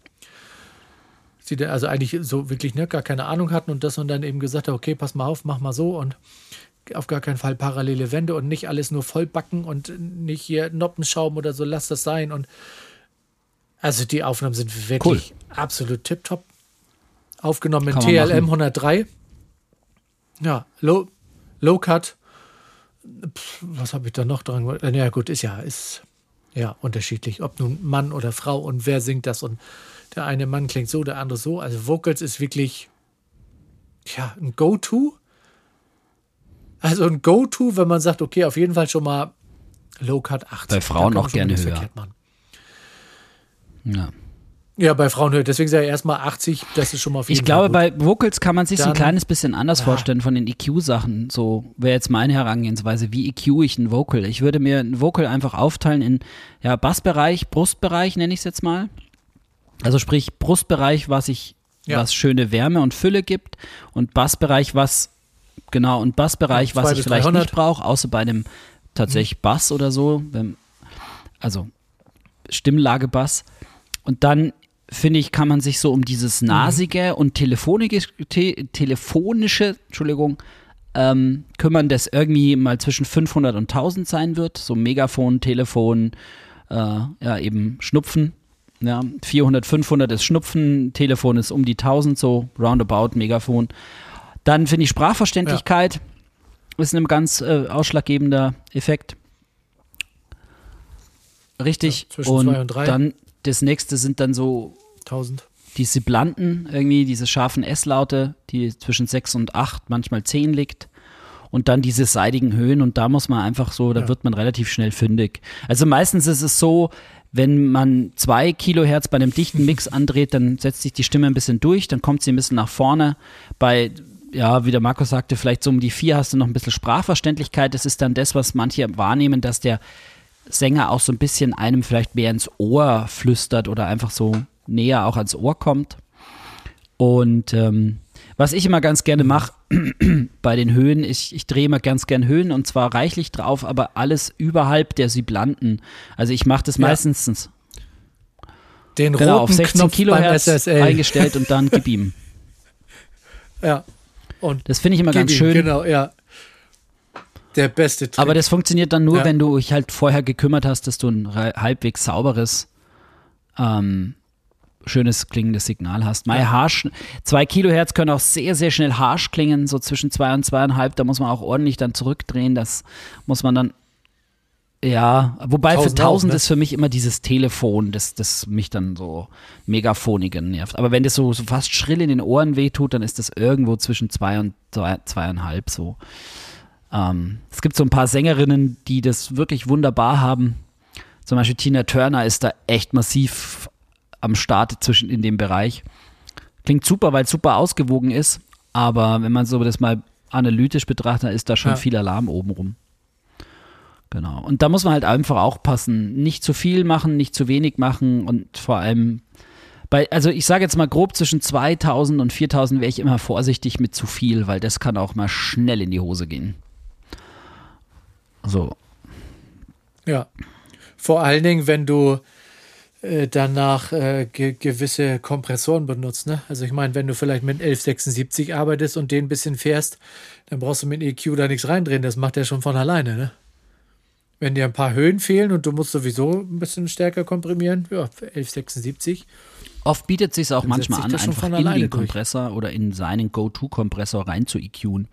[SPEAKER 3] Sie da also eigentlich so wirklich ne, gar keine Ahnung hatten und das und dann eben gesagt hat, okay, pass mal auf, mach mal so und auf gar keinen Fall parallele Wände und nicht alles nur vollbacken und nicht hier Noppenschaum oder so, lass das sein. Und also die Aufnahmen sind wirklich absolut tipptopp. Aufgenommen in TLM
[SPEAKER 2] machen.
[SPEAKER 3] 103. Ja, Low, Low Cut. Pff, was habe ich da noch dran? gemacht? Ja, gut, ist ja, ist ja unterschiedlich, ob nun Mann oder Frau und wer singt das und der eine Mann klingt so, der andere so. Also Vocals ist wirklich ja, ein Go-To. Also ein Go-To, wenn man sagt, okay, auf jeden Fall schon mal Low Cut 80.
[SPEAKER 2] Bei Frauen auch gerne höher.
[SPEAKER 3] verkehrt.
[SPEAKER 2] Ja.
[SPEAKER 3] Ja, bei Frauen höher. Deswegen sage ich erstmal 80, das ist schon mal jeden
[SPEAKER 2] Ich glaube,
[SPEAKER 3] gut.
[SPEAKER 2] bei Vocals kann man sich so ein kleines bisschen anders
[SPEAKER 3] Ja.
[SPEAKER 2] vorstellen von den EQ-Sachen. So wäre jetzt meine Herangehensweise. Wie EQ ich ein Vocal? Ich würde mir ein Vocal einfach aufteilen in ja, Bassbereich, Brustbereich nenne ich es jetzt mal. Also sprich Brustbereich, was ich
[SPEAKER 3] Ja.
[SPEAKER 2] was schöne Wärme und Fülle gibt und Bassbereich, was genau und Bassbereich, was ich vielleicht
[SPEAKER 3] 300.
[SPEAKER 2] nicht brauche, außer bei einem tatsächlich Bass oder so, wenn, also Stimmlagebass. Und dann finde ich, kann man sich so um dieses nasige und telefonische, te, telefonische, Entschuldigung, ähm, kümmern, das irgendwie mal zwischen 500 und 1000 sein wird. So Megafon, Telefon, äh, ja eben Schnupfen. Ja, 400, 500 ist Schnupfen, Telefon ist um die 1000, so roundabout, Megafon. Dann finde ich Sprachverständlichkeit ist ein ganz äh, ausschlaggebender Effekt. Richtig.
[SPEAKER 3] Ja, zwischen
[SPEAKER 2] und
[SPEAKER 3] zwei und drei.
[SPEAKER 2] dann das nächste sind dann so
[SPEAKER 3] 1000.
[SPEAKER 2] die Siblanten, irgendwie diese scharfen S-Laute, die zwischen 6 und 8, manchmal 10 liegt. Und dann diese seidigen Höhen und da muss man einfach so, da
[SPEAKER 3] Ja.
[SPEAKER 2] wird man relativ schnell fündig. Also meistens ist es so, wenn man zwei Kilohertz bei einem dichten Mix andreht, dann setzt sich die Stimme ein bisschen durch, dann kommt sie ein bisschen nach vorne. Bei, ja, wie der Markus sagte, vielleicht so um die vier hast du noch ein bisschen Sprachverständlichkeit. Das ist dann das, was manche wahrnehmen, dass der Sänger auch so ein bisschen einem vielleicht mehr ins Ohr flüstert oder einfach so näher auch ans Ohr kommt. Und ähm, was ich immer ganz gerne mache bei den Höhen, ich, ich drehe immer ganz gern Höhen und zwar reichlich drauf, aber alles überhalb der Siblanten. Also ich mache das
[SPEAKER 3] Ja.
[SPEAKER 2] meistens
[SPEAKER 3] Den
[SPEAKER 2] genau,
[SPEAKER 3] roten
[SPEAKER 2] auf 16
[SPEAKER 3] Knopf
[SPEAKER 2] Kilohertz
[SPEAKER 3] SSL.
[SPEAKER 2] eingestellt und dann gib ihm.
[SPEAKER 3] Ja. Und
[SPEAKER 2] Das finde ich immer ganz
[SPEAKER 3] ihm,
[SPEAKER 2] schön.
[SPEAKER 3] Genau, ja. Der beste Trick.
[SPEAKER 2] Aber das funktioniert dann nur,
[SPEAKER 3] Ja.
[SPEAKER 2] wenn du dich halt vorher gekümmert hast, dass du ein halbwegs sauberes, ähm, schönes klingendes Signal hast. Mai harsch, zwei Kilohertz können auch sehr, sehr schnell harsch klingen, so zwischen zwei und zweieinhalb. Da muss man auch ordentlich dann zurückdrehen. Das muss man dann, ja, wobei für
[SPEAKER 3] 1000 auch,
[SPEAKER 2] 1000
[SPEAKER 3] ne?
[SPEAKER 2] ist für mich immer dieses Telefon, das, das mich dann so megaphonigen nervt. Aber wenn das so, so fast schrill in den Ohren wehtut, dann ist das irgendwo zwischen zwei und zwei, zweieinhalb so. Ähm, es gibt so ein paar Sängerinnen, die das wirklich wunderbar haben. Zum Beispiel Tina Turner ist da echt massiv am Start zwischen in dem Bereich. Klingt super, weil es super ausgewogen ist, aber wenn man so das mal analytisch betrachtet, ist da schon
[SPEAKER 3] Ja.
[SPEAKER 2] viel Alarm oben rum. Genau. Und da muss man halt einfach auch passen. Nicht zu viel machen, nicht zu wenig machen und vor allem bei, also ich sage jetzt mal grob zwischen 2000 und 4000 wäre ich immer vorsichtig mit zu viel, weil das kann auch mal schnell in die Hose gehen. So.
[SPEAKER 3] Ja. Vor allen Dingen, wenn du äh, danach äh, ge gewisse Kompressoren benutzt. Ne? Also ich meine, wenn du vielleicht mit 1176 arbeitest und den ein bisschen fährst, dann brauchst du mit EQ da nichts reindrehen. Das macht er schon von alleine. Ne? Wenn dir ein paar Höhen fehlen und du musst sowieso ein bisschen stärker komprimieren, ja, für 1176.
[SPEAKER 2] Oft bietet sich auch manchmal an, einfach
[SPEAKER 3] von
[SPEAKER 2] in den
[SPEAKER 3] durch.
[SPEAKER 2] Kompressor oder in seinen Go-To-Kompressor rein zu EQen.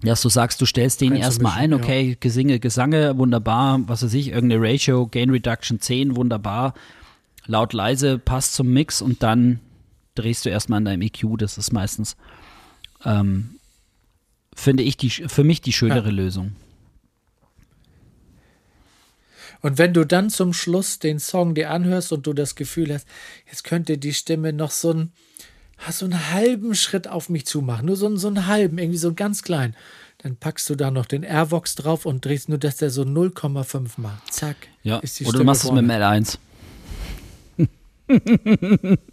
[SPEAKER 2] Dass du sagst, du stellst den erstmal ein, okay, Gesinge, Gesange, wunderbar, was weiß ich, irgendeine Ratio, Gain Reduction 10, wunderbar, laut, leise, passt zum Mix und dann drehst du erstmal an deinem EQ, das ist meistens, ähm, finde ich, die, für mich die schönere Lösung.
[SPEAKER 3] Und wenn du dann zum Schluss den Song dir anhörst und du das Gefühl hast, jetzt könnte die Stimme noch so einen, so einen halben Schritt auf mich zumachen, nur so, einen- so einen halben, irgendwie so ganz klein, dann packst du da noch den Airvox drauf und drehst nur, dass der so 0,5 macht. Zack.
[SPEAKER 2] Ja,
[SPEAKER 3] ist die
[SPEAKER 2] oder du
[SPEAKER 3] Stimme
[SPEAKER 2] machst es mit dem
[SPEAKER 3] vorne.
[SPEAKER 2] L1.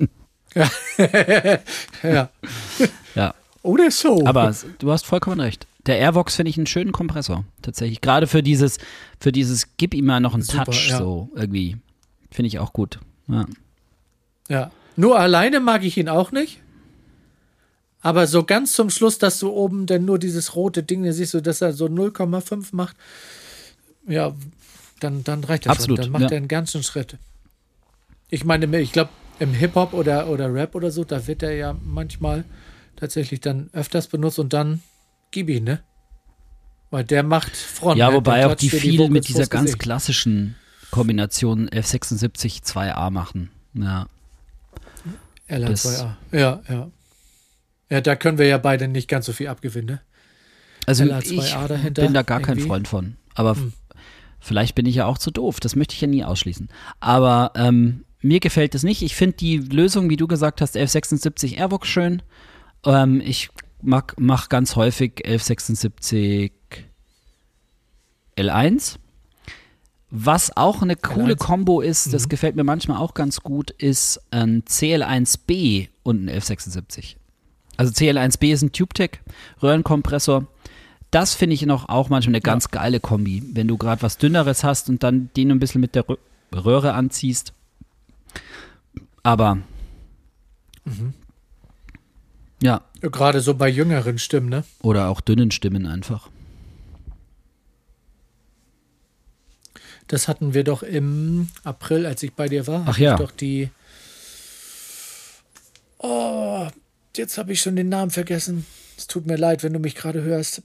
[SPEAKER 3] Ja.
[SPEAKER 2] Ja.
[SPEAKER 3] Oder so.
[SPEAKER 2] Aber du hast vollkommen recht. Der Airvox finde ich einen schönen Kompressor, tatsächlich. Gerade für dieses, für dieses, gib ihm mal noch einen
[SPEAKER 3] Super,
[SPEAKER 2] Touch,
[SPEAKER 3] ja.
[SPEAKER 2] so irgendwie. Finde ich auch gut. Ja.
[SPEAKER 3] Ja. Nur alleine mag ich ihn auch nicht. Aber so ganz zum Schluss, dass du oben dann nur dieses rote Ding, da siehst du, dass er so 0,5 macht. Ja, dann, dann reicht das
[SPEAKER 2] Absolut,
[SPEAKER 3] schon. Dann macht
[SPEAKER 2] ja.
[SPEAKER 3] er einen ganzen Schritt. Ich meine, ich glaube, im Hip-Hop oder, oder Rap oder so, da wird er ja manchmal tatsächlich dann öfters benutzt und dann gib ihn, ne? Weil der macht Front.
[SPEAKER 2] Ja, wobei auch die viel
[SPEAKER 3] Vocals
[SPEAKER 2] mit dieser ganz klassischen Kombination F76 2A machen. Ja.
[SPEAKER 3] LR2A. Ja, ja. Ja, da können wir ja beide nicht ganz so viel abgewinnen, ne?
[SPEAKER 2] Also
[SPEAKER 3] LA2A
[SPEAKER 2] ich bin da gar kein
[SPEAKER 3] irgendwie. Hm.
[SPEAKER 2] Freund von. Aber f- vielleicht bin ich ja auch zu doof. Das möchte ich ja nie ausschließen. Aber ähm, mir gefällt es nicht. Ich finde die Lösung, wie du gesagt hast, 1176 Airvox schön. Ähm, ich mag mach ganz häufig 1176 L1. Was auch eine coole
[SPEAKER 3] L1.
[SPEAKER 2] Kombo ist,
[SPEAKER 3] Mhm.
[SPEAKER 2] das gefällt mir manchmal auch ganz gut, ist ein CL1B und ein 1176. Also CL1B ist ein TubeTech Röhrenkompressor. Das finde ich noch auch manchmal eine ganz ja. geile Kombi, wenn du gerade was dünneres hast und dann den ein bisschen mit der Röhre anziehst. Aber mhm. ja.
[SPEAKER 3] Gerade so bei jüngeren Stimmen, ne?
[SPEAKER 2] Oder auch dünnen Stimmen einfach.
[SPEAKER 3] Das hatten wir doch im April, als ich bei dir war.
[SPEAKER 2] Ach ja.
[SPEAKER 3] doch die. Oh, jetzt habe ich schon den Namen vergessen. Es tut mir leid, wenn du mich gerade hörst.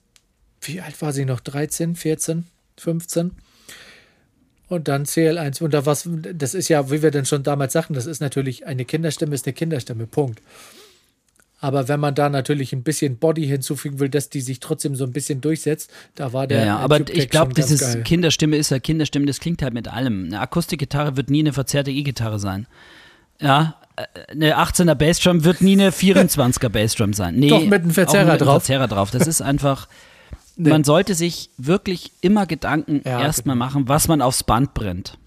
[SPEAKER 3] Wie alt war sie noch? 13, 14, 15? Und dann CL1. Und da was, das ist ja, wie wir denn schon damals sagten, das ist natürlich eine Kinderstimme, ist eine Kinderstimme. Punkt. Aber wenn man da natürlich ein bisschen Body hinzufügen will, dass die sich trotzdem so ein bisschen durchsetzt, da war der.
[SPEAKER 2] Ja, ja aber ich glaube, dieses Kinderstimme ist ja Kinderstimme, das klingt halt mit allem. Eine Akustikgitarre wird nie eine verzerrte E-Gitarre sein. Ja, äh, eine 18er Bassdrum wird nie eine 24er Bassdrum sein. Nee,
[SPEAKER 3] Doch mit einem Verzerrer
[SPEAKER 2] mit
[SPEAKER 3] drauf.
[SPEAKER 2] Verzerrer drauf. Das ist einfach. nee. Man sollte sich wirklich immer Gedanken ja, erstmal genau. machen, was man aufs Band brennt.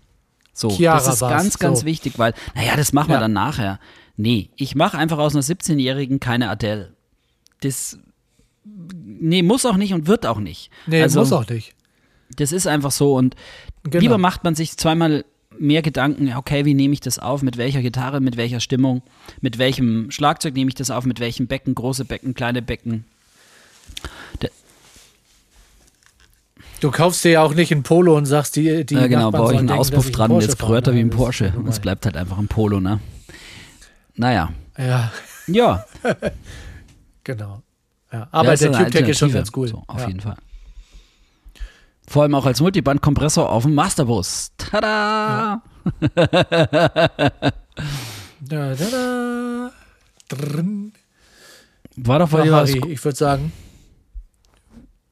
[SPEAKER 2] So, Chiara das ist ganz, ganz so. wichtig, weil, naja, das machen wir ja. dann nachher. Nee, ich mache einfach aus einer 17-Jährigen keine Adele. Das, nee, muss auch nicht und wird auch nicht.
[SPEAKER 3] Nee, also, muss auch nicht.
[SPEAKER 2] Das ist einfach so und genau. lieber macht man sich zweimal mehr Gedanken, okay, wie nehme ich das auf, mit welcher Gitarre, mit welcher Stimmung, mit welchem Schlagzeug nehme ich das auf, mit welchem Becken, große Becken, kleine Becken.
[SPEAKER 3] Du kaufst dir ja auch nicht ein Polo und sagst, die, die
[SPEAKER 2] Ja, genau, baue ich einen denken, Auspuff dran und jetzt kröter wie ein Porsche. Und es bleibt halt einfach ein Polo, ne? Naja.
[SPEAKER 3] Ja.
[SPEAKER 2] Ja.
[SPEAKER 3] genau. Ja. Aber der Tube-Tech ist schon ganz cool. So,
[SPEAKER 2] auf ja. jeden Fall. Vor allem auch als Multiband-Kompressor auf dem Masterbus. Tada! Ja.
[SPEAKER 3] da, da, da.
[SPEAKER 2] War doch bei
[SPEAKER 3] was. Ich würde sagen,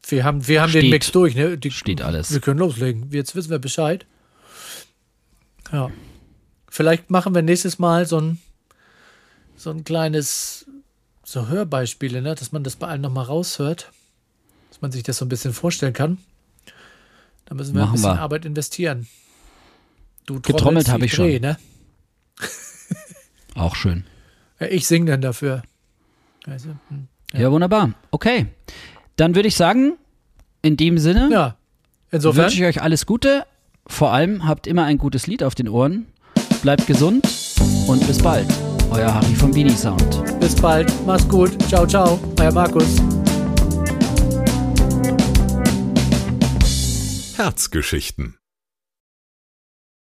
[SPEAKER 3] wir haben, wir haben steht, den Mix durch. Ne?
[SPEAKER 2] Die, steht alles.
[SPEAKER 3] Wir können loslegen. Jetzt wissen wir Bescheid. Ja. Vielleicht machen wir nächstes Mal so ein so ein kleines, so Hörbeispiele, ne? dass man das bei allen nochmal raushört, dass man sich das so ein bisschen vorstellen kann. Da müssen wir Machen ein bisschen wir. Arbeit investieren.
[SPEAKER 2] Du Getrommelt habe ich Dreh, schon. Ne? Auch schön.
[SPEAKER 3] Ja, ich singe dann dafür. Also,
[SPEAKER 2] hm, ja. ja. wunderbar. Okay. Dann würde ich sagen, in dem Sinne
[SPEAKER 3] ja. Insofern.
[SPEAKER 2] wünsche ich euch alles Gute. Vor allem habt immer ein gutes Lied auf den Ohren. Bleibt gesund und bis bald. Euer Harry vom Beanie Sound.
[SPEAKER 3] Bis bald. Mach's gut. Ciao, ciao. Euer Markus.
[SPEAKER 1] Herzgeschichten